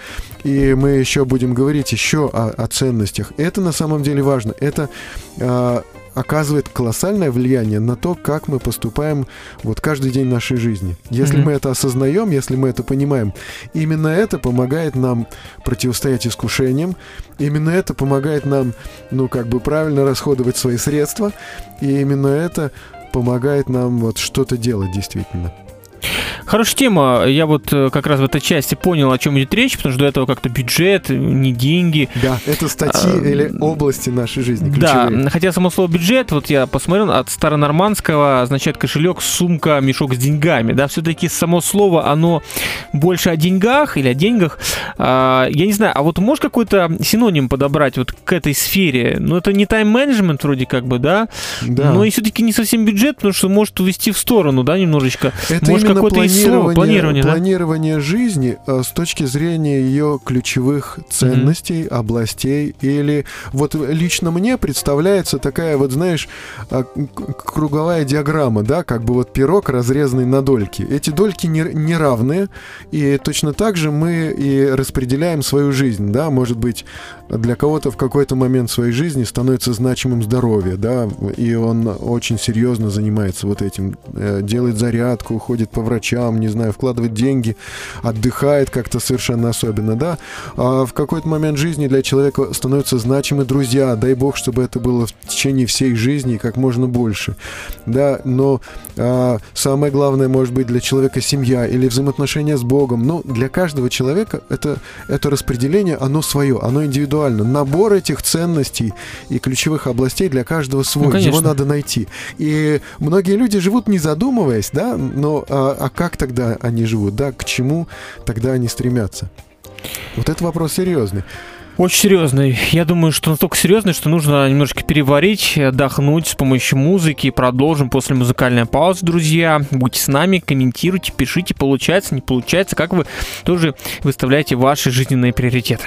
и мы еще будем говорить еще о, о ценностях. Это на самом деле важно. Это э, оказывает колоссальное влияние на то, как мы поступаем вот каждый день нашей жизни. Если Мгм. мы это осознаем, если мы это понимаем, именно это помогает нам противостоять искушениям, именно это помогает нам, ну, как бы правильно расходовать свои средства, и именно это помогает нам вот что-то делать действительно. Хорошая тема. Я вот э, как раз в этой части понял, о чем идет речь, потому что до этого как-то бюджет, не деньги. Да, это статьи А, или области нашей жизни, Да, ключевые. хотя само слово бюджет, вот я посмотрел, от старонормандского означает кошелек, сумка, мешок с деньгами. Да, все-таки само слово, оно больше о деньгах или о деньгах. А, я не знаю, а вот можешь какой-то синоним подобрать вот к этой сфере? Ну, это не тайм-менеджмент вроде как бы, да? Да. Но и все-таки не совсем бюджет, потому что может увести в сторону, да, немножечко. Это Может, именно планирование, планирование, да? планирование жизни э, с точки зрения ее ключевых ценностей, областей. Или вот лично мне представляется такая вот, знаешь, к- круговая диаграмма, да, как бы вот пирог, разрезанный на дольки. Эти дольки не- неравные, и точно так же мы и распределяем свою жизнь, да, может быть, для кого-то в какой-то момент своей жизни становится значимым здоровье, да, и он очень серьезно занимается вот этим, э, делает зарядку, ходит по врачам, не знаю, вкладывает деньги, отдыхает как-то совершенно особенно, да, а в какой-то момент жизни для человека становятся значимы друзья, дай бог, чтобы это было в течение всей жизни как можно больше, да, но а, самое главное может быть для человека семья или взаимоотношения с Богом, ну, для каждого человека это, это распределение, оно свое, оно индивидуально, набор этих ценностей и ключевых областей для каждого свой, Ну, конечно. его надо найти. И многие люди живут не задумываясь, да, но а, а как тогда они живут, да, к чему тогда они стремятся? Вот это вопрос серьезный. Очень серьезный. Я думаю, что настолько серьезный, что нужно немножко переварить, отдохнуть с помощью музыки. Продолжим после музыкальной паузы, друзья. Будьте с нами, комментируйте, пишите, получается, не получается, как вы тоже выставляете ваши жизненные приоритеты.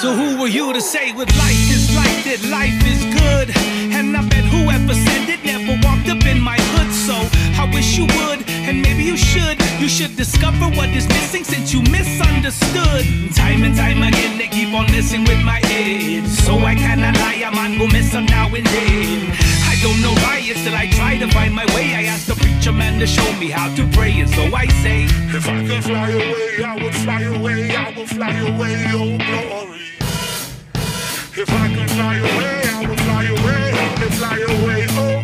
So who were you to say what life is like that life is good? And I bet whoever said it never walked up in my hood. So I wish you would, and maybe you should. You should discover what is missing since you misunderstood. Time and time again they keep on messing with my head. So I cannot lie, I'm on go mess up now and then. I don't know why it's that I try to find my way. I asked the preacher man to show me how to pray, and so I say, If I could fly away, I would fly away, I would fly away, oh glory. If I could fly away, I fly away. Oh.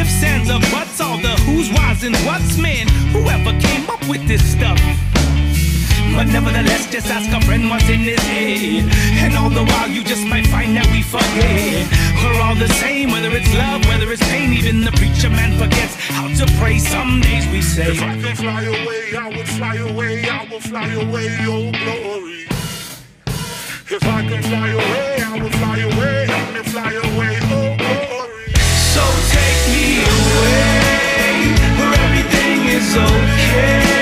Ifs, ands, or buts, all the who's, whys, and what's, man. Whoever came up with this stuff. But nevertheless, just ask a friend what's in his head. And all the while, you just might find that we forget. We're all the same, whether it's love, whether it's pain. Even the preacher man forgets how to pray. Some days we say, If I could fly away, I would fly away, I would fly away, oh glory. If I could fly away, I would fly away, let me fly away, oh away, where everything is okay,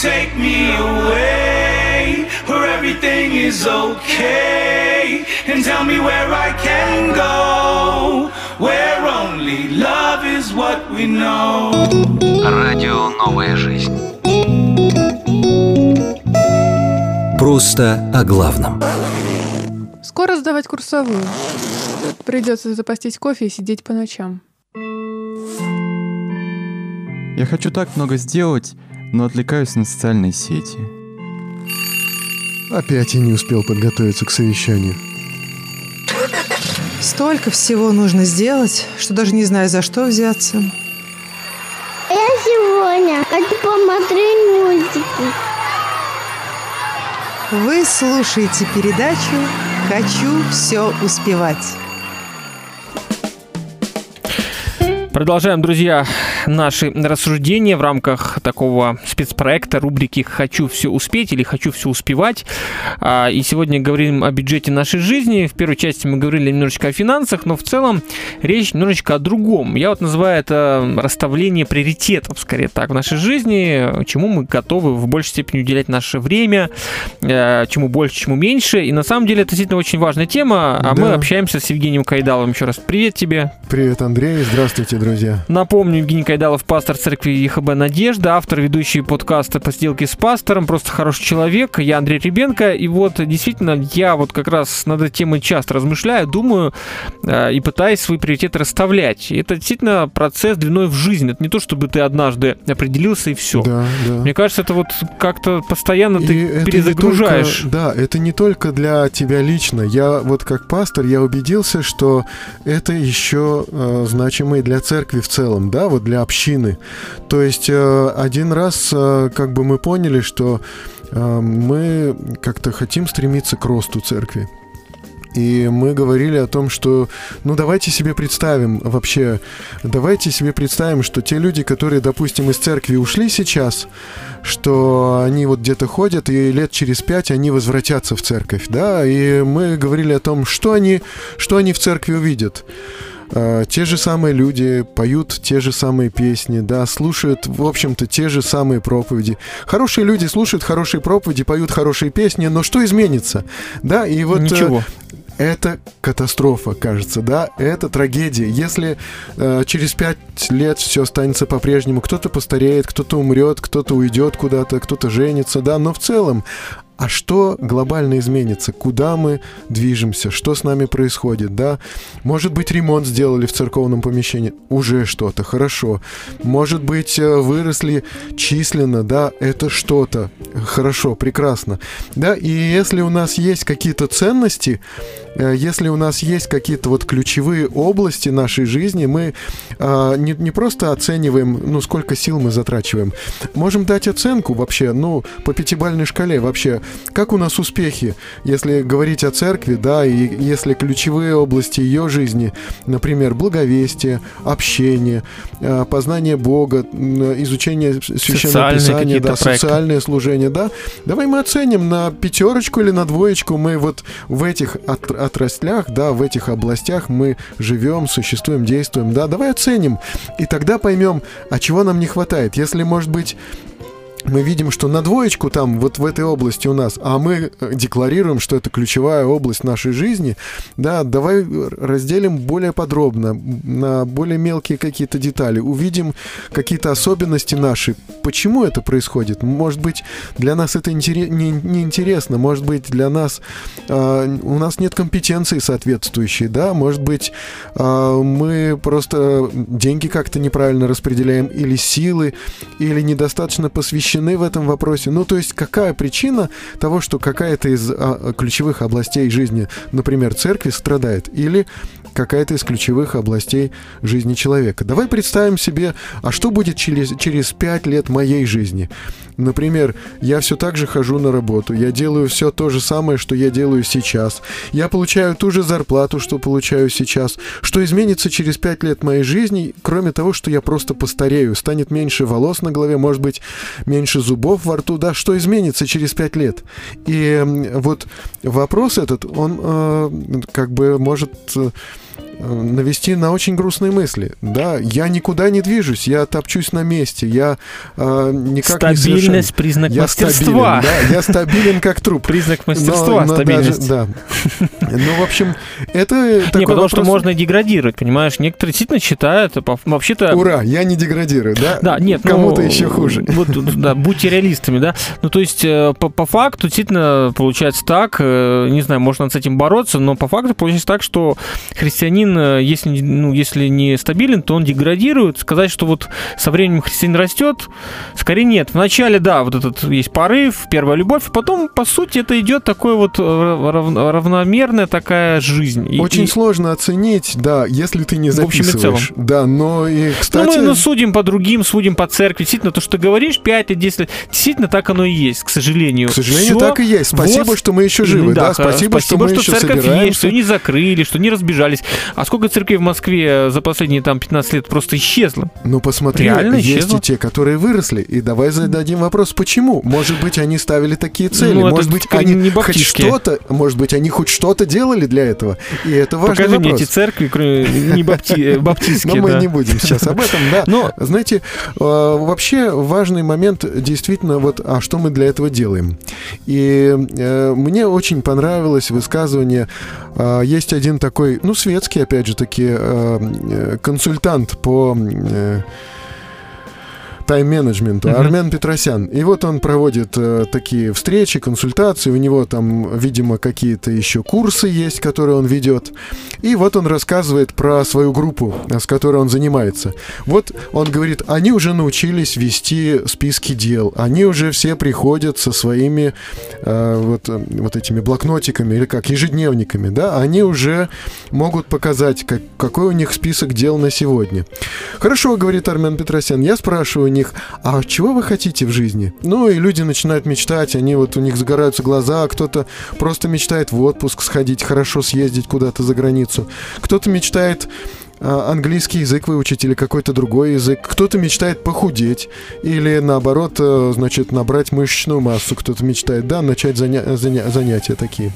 take me away, where everything is okay, and tell me where I can go, where only love is what we know. Радио «Новая жизнь». Просто о главном. Скоро сдавать курсовую. Придется запастись кофе и сидеть по ночам. Я хочу так много сделать, но отвлекаюсь на социальные сети. Опять я не успел подготовиться к совещанию. Столько всего нужно сделать, что даже не знаю, за что взяться. Я сегодня хочу посмотреть мультики. Вы слушаете передачу «Хочу все успевать». Продолжаем, друзья, наши рассуждения в рамках такого спецпроекта рубрики «Хочу все успеть» или «Хочу все успевать». А, И сегодня говорим о бюджете нашей жизни. В первой части мы говорили немножечко о финансах, но в целом речь немножечко о другом. Я вот называю это расставление приоритетов, скорее так, в нашей жизни, чему мы готовы в большей степени уделять наше время, э, чему больше, чему меньше. И на самом деле это действительно очень важная тема, а мы Да. общаемся с Евгением Кайдаловым. Еще раз привет тебе. Привет, Андрей. Здравствуйте, друзья. Напомню, Евгений Кайдалов Айдалов, пастор церкви ЕХБ «Надежда», автор, ведущий подкаста «По сделке с пастором», просто хороший человек. Я Андрей Ребенко, и вот действительно я вот как раз над этой темой часто размышляю, думаю э, и пытаюсь свои приоритеты расставлять. И это действительно процесс длиной в жизнь. Это не то, чтобы ты однажды определился и все. Да, да. Мне кажется, это вот как-то постоянно И ты перезагружаешь. только- да, это не только для тебя лично. Я вот как пастор, я убедился, что это еще э, значимо и для церкви в целом, да, вот для общины. То есть э, один раз э, как бы мы поняли, что э, мы как-то хотим стремиться к росту церкви. И мы говорили о том, что, ну давайте себе представим вообще, давайте себе представим, что те люди, которые, допустим, из церкви ушли сейчас, что они вот где-то ходят, и лет через пять они возвратятся в церковь, да, и мы говорили о том, что они, что они в церкви увидят. А, Те же самые люди поют те же самые песни, да, слушают, в общем-то, те же самые проповеди. Хорошие люди слушают хорошие проповеди, поют хорошие песни, но что изменится? Да, и вот... э, Ничего. это катастрофа, кажется, да, это трагедия. Если э, через пять лет все останется по-прежнему, кто-то постареет, кто-то умрет, кто-то уйдет куда-то, кто-то женится, да, но в целом, а что глобально изменится? Куда мы движемся? Что с нами происходит, да? Может быть, ремонт сделали в церковном помещении? Уже что-то, хорошо. Может быть, э, выросли численно, да? Это что-то. Хорошо, прекрасно. Да, и если у нас есть какие-то ценности, э, если у нас есть какие-то вот ключевые области нашей жизни, мы а, не, не просто оцениваем, ну, сколько сил мы затрачиваем, можем дать оценку вообще, ну, по пятибалльной шкале вообще, как у нас успехи, если говорить о церкви, да, и если ключевые области ее жизни, например, благовестие, общение, а, познание Бога, изучение священного писания, да, проекты. социальное служение, да, давай мы оценим на пятерочку или на двоечку, мы вот в этих от- отраслях, да, в этих областях мы живем, существуем, действуем, да, давай оценим, и тогда поймем, а чего нам не хватает, если, может быть, мы видим, что на двоечку там, вот в этой области у нас, а мы э, декларируем, что это ключевая область нашей жизни, да, давай разделим более подробно, на более мелкие какие-то детали, увидим какие-то особенности наши, почему это происходит. Может быть, для нас это интере- не, не интересно, может быть, для нас э, у нас нет компетенции соответствующей, да, может быть, э, мы просто деньги как-то неправильно распределяем, или силы, или недостаточно посвящены в этом вопросе. Ну, то есть, какая причина того, что какая-то из а, ключевых областей жизни, например, церкви, страдает, или какая-то из ключевых областей жизни человека. Давай представим себе, а что будет через, через 5 лет моей жизни? Например, я все так же хожу на работу, я делаю все то же самое, что я делаю сейчас. Я получаю ту же зарплату, что получаю сейчас. Что изменится через 5 лет моей жизни, кроме того, что я просто постарею, станет меньше волос на голове, может быть, меньше зубов во рту, да, что изменится через 5 лет? И вот вопрос этот, он э, как бы может э, навести на очень грустные мысли. Да, я никуда не движусь, я топчусь на месте, я э, никак не совершен. Стабильность признак Я мастерства. стабилен, да, я стабилен как труп. Признак Но- мастерства, но стабильность. даже- да. Ну, в общем, это такой Не, потому что вопрос- можно и деградировать, понимаешь? Некоторые действительно считают, по- вообще-то... Ура, я не деградирую, да? Да, нет, ну, Кому-то еще хуже. Вот, да, будьте реалистами, да. Ну, то есть, э, по, по факту, действительно, получается так, э, не знаю, можно с этим бороться, но по факту получается так, что христианин, э, если, ну, если не стабилен, то он деградирует. Сказать, что вот со временем христианин растет, скорее нет. Вначале, да, вот этот есть порыв, первая любовь, а потом, по сути, это идет такой вот э, рав- равномерная такая жизнь. И- Очень и- сложно оценить, да, если ты не В общем и записываешь. Да, но и, Ну, кстати... мы ну, судим по другим, судим по церкви. Действительно, то, что ты говоришь, 5 лет, 10 лет, действительно так оно и есть, к сожалению. К сожалению, Всё. так и есть. Спасибо, Вот. что мы еще живы, Ну да, х- спасибо, что мы еще церковь есть, собираемся. что ее не закрыли, что не разбежались. А сколько церквей в Москве за последние там 15 лет просто исчезло? Ну, посмотри, Реально есть исчезло? и те, которые выросли. И давай зададим вопрос, почему? Может быть, они ставили такие цели. Ну, может быть, они не хоть что-то, может быть, они хоть что-то делали для этого. И это важный Покажи мне вопрос. эти церкви, кроме не бапти- э, Но баптистские. мы да. не будем сейчас об этом, да. Но Знаете, э, вообще важный момент действительно вот, а что мы для этого делаем? И э, мне очень понравилось высказывание. есть один такой, ну светский, опять же таки, э, э, консультант по тайм-менеджменту, Армен Петросян. И вот он проводит э, такие встречи, консультации, у него там, видимо, какие-то еще курсы есть, которые он ведет. И вот он рассказывает про свою группу, с которой он занимается. Вот он говорит, они уже научились вести списки дел, они уже все приходят со своими э, вот, э, вот этими блокнотиками или как, ежедневниками, да, они уже могут показать, как, какой у них список дел на сегодня. Хорошо, говорит Армен Петросян, я спрашиваю них, а чего вы хотите в жизни? Ну, и люди начинают мечтать, они вот, у них загораются глаза, кто-то просто мечтает в отпуск сходить, хорошо съездить куда-то за границу, кто-то мечтает а, английский язык выучить или какой-то другой язык. Кто-то мечтает похудеть или наоборот, э, значит, набрать мышечную массу. Кто-то мечтает, да, начать заня- заня- занятия такие.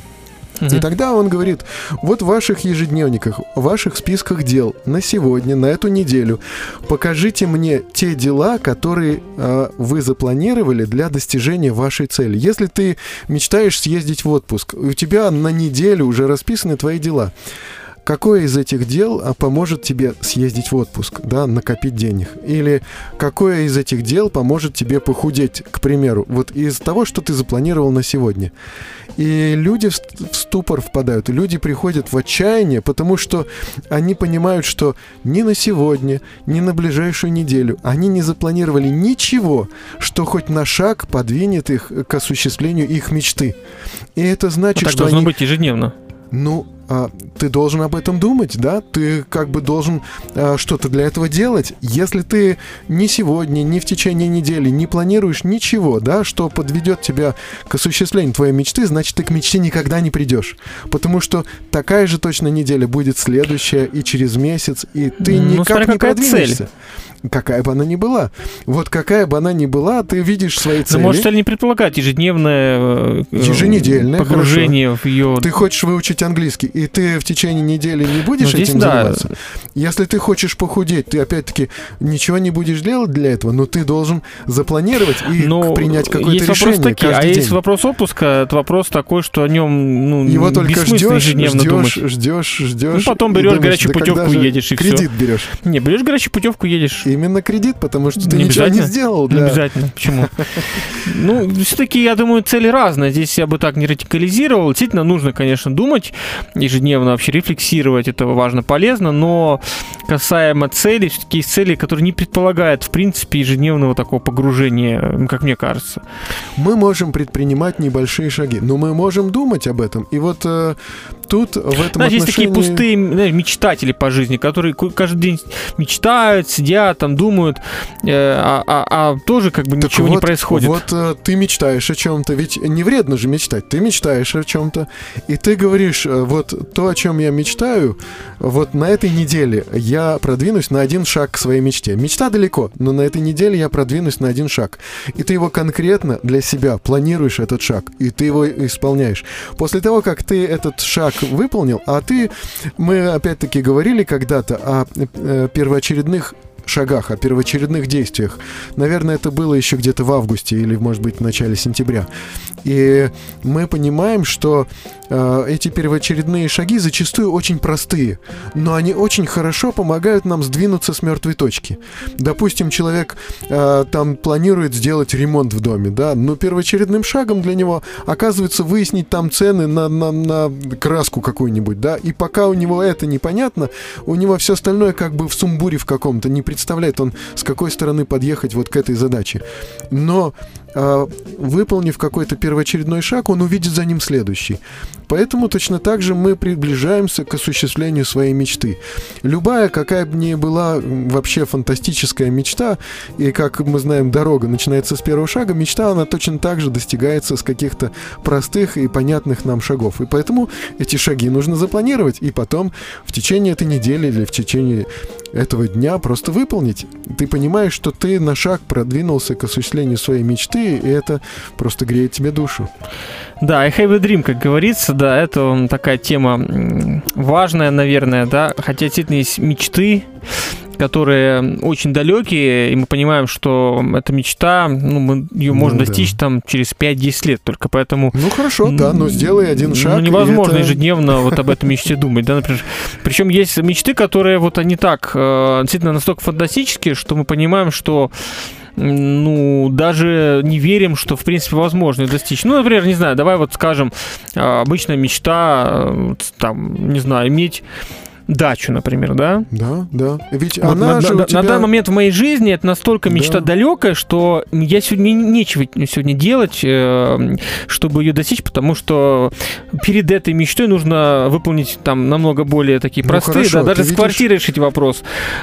И тогда он говорит, вот в ваших ежедневниках, в ваших списках дел на сегодня, на эту неделю, покажите мне те дела, которые э, вы запланировали для достижения вашей цели. Если ты мечтаешь съездить в отпуск, у тебя на неделю уже расписаны твои дела. Какое из этих дел а, поможет тебе съездить в отпуск, да, накопить денег? Или какое из этих дел поможет тебе похудеть, к примеру, вот из того, что ты запланировал на сегодня? И люди в ст- в ступор впадают, и люди приходят в отчаяние, потому что они понимают, что ни на сегодня, ни на ближайшую неделю они не запланировали ничего, что хоть на шаг подвинет их к осуществлению их мечты. И это значит, Ну, так что должно они... быть ежедневно. Ну, ты должен об этом думать, да? Ты как бы должен а, что-то для этого делать. Если ты ни сегодня, ни в течение недели не планируешь ничего, да, что подведет тебя к осуществлению твоей мечты, значит, ты к мечте никогда не придешь. Потому что такая же точно неделя будет следующая и через месяц, и ты Ну, никак не какая цель. Какая бы она ни была. Вот какая бы она ни была, ты видишь свои Но цели. Ну, может цель не предполагать ежедневное э, Еженедельное, погружение в ее... Ты хочешь выучить английский, и ты в течение недели не будешь Ну, здесь этим да. заниматься. Если ты хочешь похудеть, ты опять-таки ничего не будешь делать для этого, но ты должен запланировать и Но принять какое-то Ну, решение вопрос такие, а каждый есть день. вопрос отпуска, это вопрос такой, что о нем ну, Его только ждешь, ежедневно ждешь, думать. ждешь, ждешь. Ну, потом и берешь думаешь, горячую да путевку и едешь, и всё. Кредит берешь. Не, берешь горячую путевку, едешь. Именно кредит, потому что ты Не ничего не сделал. Не да. обязательно. Почему? Ну, все-таки, я думаю, цели разные. Здесь я бы так не радикализировал. Действительно, нужно, конечно, думать ежедневно, вообще рефлексировать. Это важно, полезно. Но касаемо целей, все-таки есть цели, которые не предполагают, в принципе, ежедневного такого погружения, как мне кажется. Мы можем предпринимать небольшие шаги, но мы можем думать об этом. И вот э, тут в этом Знаешь, есть такие отношении- пустые знаешь, мечтатели по жизни, которые каждый день мечтают, сидят, там думают, э, а, а- а тоже как бы Так ничего не вот- происходит. Вот э, ты мечтаешь о чем-то, ведь не вредно же мечтать. Ты мечтаешь о чем-то, и ты говоришь, э, вот то, о чем я мечтаю, вот на этой неделе я продвинусь на один шаг к своей мечте. Мечта далеко, но на этой неделе я продвинусь на один шаг. И ты его конкретно для себя планируешь этот шаг, и ты его исполняешь. После того, как ты этот шаг выполнил, а ты, мы опять-таки говорили когда-то о э, первоочередных шагах, о первоочередных действиях. Наверное, это было еще где-то в августе или, может быть, в начале сентября. И мы понимаем, что э, эти первоочередные шаги зачастую очень простые, но они очень хорошо помогают нам сдвинуться с мертвой точки. Допустим, человек э, там планирует сделать ремонт в доме, да, но первоочередным шагом для него оказывается выяснить там цены на, на, на краску какую-нибудь, да, и пока у него это непонятно, у него все остальное как бы в сумбуре в каком-то, не представляет он, с какой стороны подъехать вот к этой задаче. Но выполнив какой-то первоочередной шаг, он увидит за ним следующий. Поэтому точно так же мы приближаемся к осуществлению своей мечты. Любая, какая бы ни была вообще фантастическая мечта, и как мы знаем, дорога начинается с первого шага, мечта, она точно так же достигается с каких-то простых и понятных нам шагов. И поэтому эти шаги нужно запланировать, и потом в течение этой недели или в течение этого дня просто выполнить. Ты понимаешь, что ты на шаг продвинулся к осуществлению своей мечты, и это просто греет тебе душу. Да, I have a dream, как говорится, да, это такая тема важная, наверное, да, хотя действительно есть мечты, которые очень далекие, и мы понимаем, что эта мечта, ну, мы ее Ну можно да. достичь там через 5-10 лет только, поэтому... Ну хорошо, да, но сделай один шаг. Ну, и невозможно это- ежедневно вот об этой мечте думать, да, например. Причем есть мечты, которые вот они так, э, действительно настолько фантастические, что мы понимаем, что ну, даже не верим, что, в принципе, возможно достичь. Ну, например, не знаю, давай вот скажем, а, обычная мечта, э, там, не знаю, иметь дачу, например, да? Да, да. Ведь Вот она на, же на- у на тебя... данный момент в моей жизни это настолько мечта Да. далекая, что я сегодня нечего сегодня делать, э, чтобы ее достичь, потому что перед этой мечтой нужно выполнить там намного более такие Ну, простые, хорошо, да, даже с видишь- квартирой решить вопрос,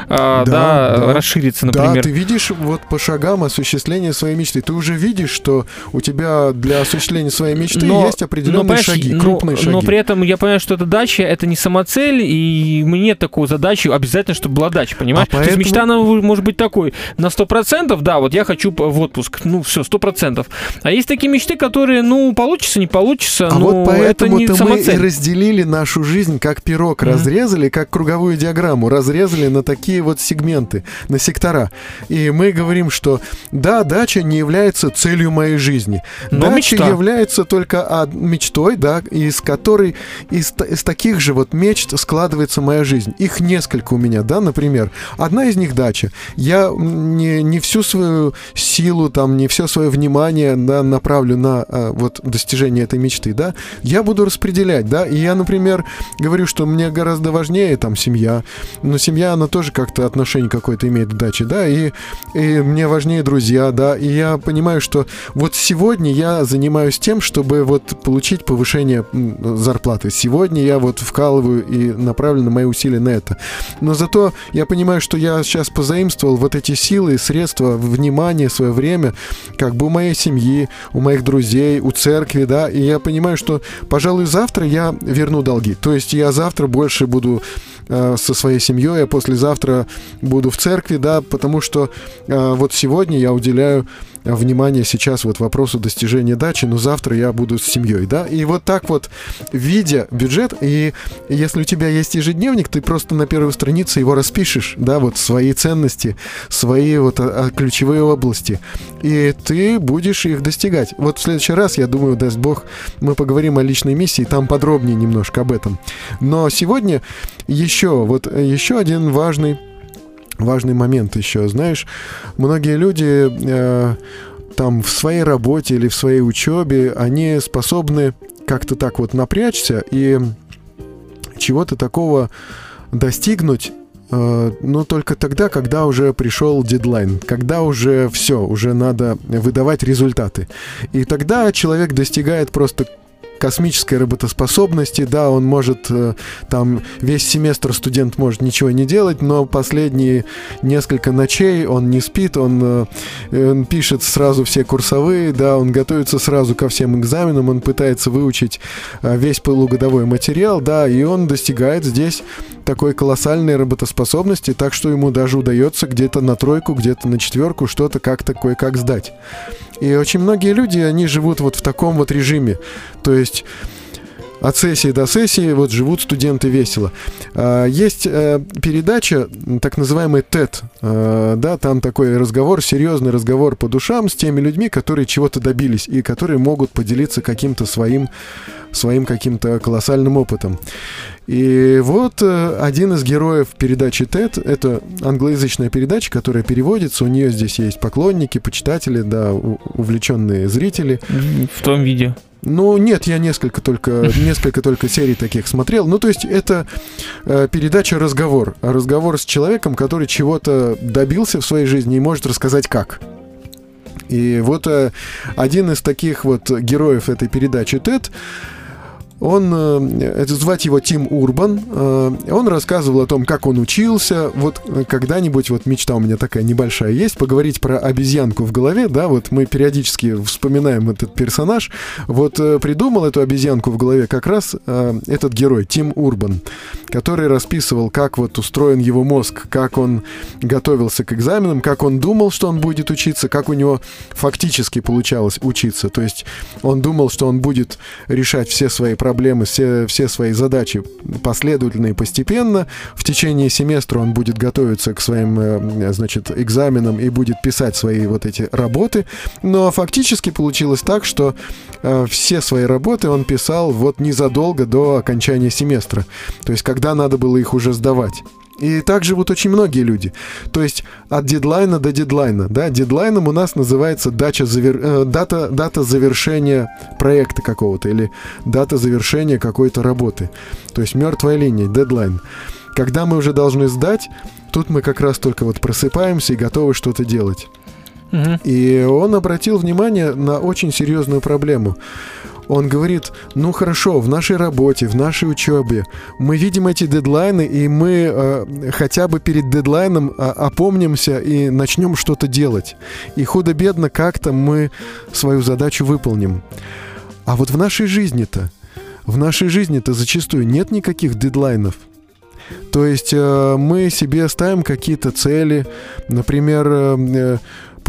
а, Да, да, да. расшириться, Да, например. ты видишь вот по шагам осуществления своей мечты. Ты уже видишь, что у тебя для осуществления своей мечты есть определенные понимаешь, шаги, но- крупные шаги. Но при этом я понимаю, что эта дача это не самоцель, и мне нет такой задачи обязательно, чтобы была дача, понимаешь? А То есть поэтому- мечта, она может быть такой, на 100%, да, вот я хочу в отпуск, ну все, 100%. А есть такие мечты, которые, ну, получится, не получится, А но вот это не поэтому-то мы и самоцель. разделили нашу жизнь как пирог, Мгм. разрезали как круговую диаграмму, разрезали на такие вот сегменты, на сектора. И мы говорим, что да, дача не является целью моей жизни. Но дача мечта. является только мечтой, да, из которой из, из таких же вот мечт складывается моя жизнь. Их несколько у меня, да, например. Одна из них дача. Я не, не всю свою силу, там, не все свое внимание да, направлю на а, вот достижение этой мечты, да. Я буду распределять, да. И я, например, говорю, что мне гораздо важнее там семья. Но семья, она тоже как-то отношение какое-то имеет к даче, да. И, и мне важнее друзья, да. И я понимаю, что вот сегодня я занимаюсь тем, чтобы вот получить повышение зарплаты. Сегодня я вот вкалываю и направлено мои усилия на это. Но зато я понимаю, что я сейчас позаимствовал вот эти силы, средства, внимание, свое время, как бы у моей семьи, у моих друзей, у церкви, да, и я понимаю, что, пожалуй, завтра я верну долги. То есть я завтра больше буду э, со своей семьей, а послезавтра буду в церкви, да, потому что э, вот сегодня я уделяю внимание сейчас вот вопросу достижения дачи, но завтра я буду с семьей, да, и вот так вот, видя бюджет, и если у тебя есть ежедневник, ты просто на первой странице его распишешь, да, вот свои ценности, свои вот а, а, ключевые области, и ты будешь их достигать. Вот в следующий раз, я думаю, даст Бог, мы поговорим о личной миссии, там подробнее немножко об этом. Но сегодня еще, вот еще один важный важный момент еще, знаешь, многие люди э, там в своей работе или в своей учебе, они способны как-то так вот напрячься и чего-то такого достигнуть, э, но только тогда, когда уже пришел дедлайн, когда уже все, уже надо выдавать результаты. И тогда человек достигает просто космической работоспособности, да, он может э, там весь семестр студент может ничего не делать, но последние несколько ночей он не спит, он, э, он пишет сразу все курсовые, да, он готовится сразу ко всем экзаменам, он пытается выучить э, весь полугодовой материал, да, и он достигает здесь такой колоссальной работоспособности, так что ему даже удается где-то на тройку, где-то на четверку что-то как-то кое-как сдать. И очень многие люди, они живут вот в таком вот режиме. То есть от сессии до сессии вот живут студенты весело. А, Есть э, передача, так называемый э, да, там такой разговор, серьезный разговор по душам с теми людьми, которые чего-то добились и которые могут поделиться каким-то своим, своим каким-то колоссальным опытом. И вот э, один из героев передачи TED, это англоязычная передача, которая переводится, у нее здесь есть поклонники, почитатели, да, увлеченные зрители. В том виде. Ну, нет, я несколько только, несколько только серий таких смотрел. Ну, то есть это э, передача «Разговор». Разговор с человеком, который чего-то добился в своей жизни и может рассказать как. И вот э, один из таких вот героев этой передачи «Тед», он, э, это звать его Тим Урбан, э, он рассказывал о том, как он учился. Вот э, когда-нибудь, вот мечта у меня такая небольшая есть, поговорить про обезьянку в голове, да, вот мы периодически вспоминаем этот персонаж. Вот придумал эту обезьянку в голове как раз этот герой, Тим Урбан, который расписывал, как вот устроен его мозг, как он готовился к экзаменам, как он думал, что он будет учиться, как у него фактически получалось учиться. То есть он думал, что он будет решать все свои проблемы, все, все свои задачи последовательно и постепенно. В течение семестра он будет готовиться к своим, э, значит, экзаменам и будет писать свои вот эти работы. Но фактически получилось так, что э, все свои работы он писал вот незадолго до окончания семестра. То есть когда надо было их уже сдавать. И так живут очень многие люди. То есть от дедлайна до дедлайна. Да? Дедлайном у нас называется дача завер... э, дата, дата завершения проекта какого-то или дата завершения какой-то работы. То есть мертвая линия, дедлайн. Когда мы уже должны сдать, тут мы как раз только вот просыпаемся и готовы что-то делать. Мгм. И он обратил внимание на очень серьезную проблему. Он говорит, ну хорошо, в нашей работе, в нашей учебе мы видим эти дедлайны, и мы э, хотя бы перед дедлайном а, опомнимся и начнем что-то делать. И худо-бедно как-то мы свою задачу выполним. А вот в нашей жизни-то, в нашей жизни-то зачастую нет никаких дедлайнов. То есть э, мы себе ставим какие-то цели, например, э, э,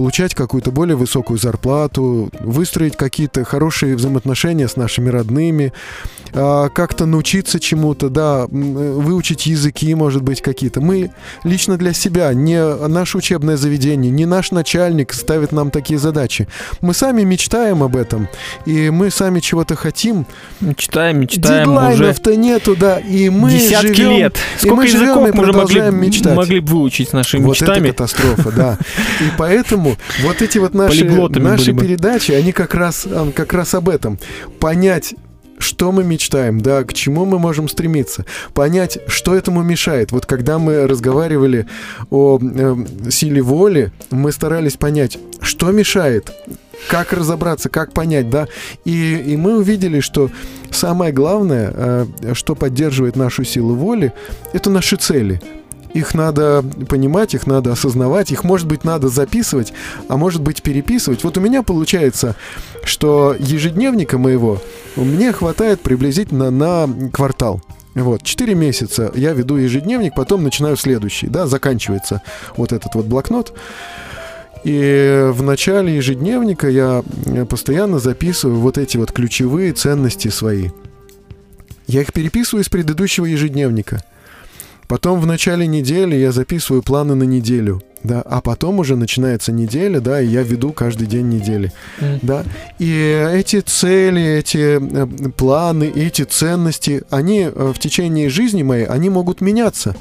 получать какую-то более высокую зарплату, выстроить какие-то хорошие взаимоотношения с нашими родными, как-то научиться чему-то, да, э, выучить языки, может быть, какие-то. Мы лично для себя, не наше учебное заведение, не наш начальник ставит нам такие задачи. Мы сами мечтаем об этом, и мы сами чего-то хотим. Мечтаем, мечтаем уже Дедлайнов-то нету, да, и мы десятки живем, лет. и Сколько мы живем языков и мы уже могли, продолжаем мечтать. могли бы выучить нашими Вот это мечтами? катастрофа, да. И поэтому вот эти вот наши, наши передачи, они как раз, а, как раз об этом. Понять, что мы мечтаем, да, к чему мы можем стремиться, понять, что этому мешает. Вот когда мы разговаривали о э, силе воли, мы старались понять, что мешает, как разобраться, как понять, да. И, и мы увидели, что самое главное, э, что поддерживает нашу силу воли, это наши цели. Их надо понимать, их надо осознавать, их, может быть, надо записывать, а может быть, переписывать. Вот у меня получается, что ежедневника моего мне хватает приблизительно на квартал. Вот, 4 месяца я веду ежедневник, потом начинаю следующий, да, заканчивается вот этот вот блокнот. И в начале ежедневника я постоянно записываю вот эти вот ключевые ценности свои. Я их переписываю из предыдущего ежедневника. Потом в начале недели я записываю планы на неделю, да, а потом уже начинается неделя, да, и я веду каждый день недели, да. И эти цели, эти э, планы, эти ценности, они э, в течение жизни моей, они могут меняться.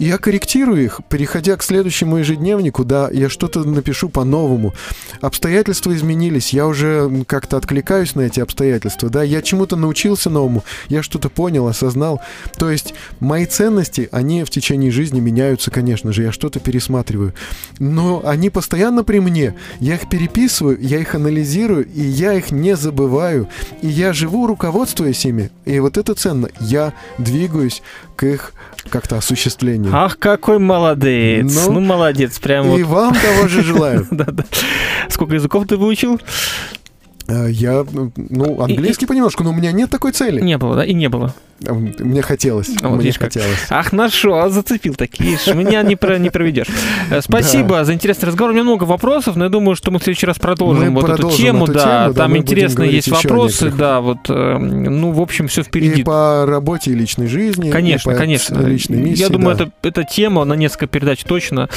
Я корректирую их, переходя к следующему ежедневнику, да, я что-то напишу по-новому. Обстоятельства изменились, я уже как-то откликаюсь на эти обстоятельства, да, я чему-то научился новому, я что-то понял, осознал. То есть мои ценности, они в течение жизни меняются, конечно же, я что-то пересматриваю. Но они постоянно при мне, я их переписываю, я их анализирую, и я их не забываю, и я живу, руководствуясь ими. И вот это ценно, я двигаюсь к их как-то осуществлению. Ах, какой молодец. Ну, Ну, молодец, прям И вот. вам того же желаю. Сколько языков ты выучил? Э, Я, ну, английский понемножку, но у меня нет такой цели. Не было, да? И не было. А, Мне хотелось. Вот Мне видишь как. хотелось. Ах, нашел, зацепил такие. Меня не, про, не проведешь. Э, Спасибо за интересный разговор. У меня много вопросов, но я думаю, что мы в следующий раз продолжим Мы вот эту продолжим тему. эту да, тему, да, там интересные есть вопросы. Да, вот, э, ну, в общем, все впереди. И по работе и личной жизни. и Конечно, по конечно. Личной миссии, Я думаю, да. это, это тема на несколько передач точно.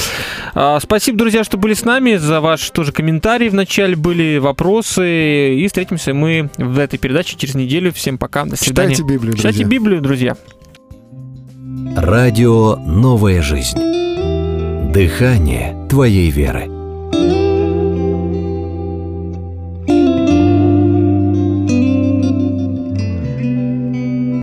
А, спасибо, друзья, что были с нами, за ваши тоже комментарии в начале были, вопросы. И встретимся мы в этой передаче через неделю. Всем пока, до свидания. Читайте Библию, Читайте друзья. Библию, друзья. Радио «Новая жизнь». Дыхание твоей веры.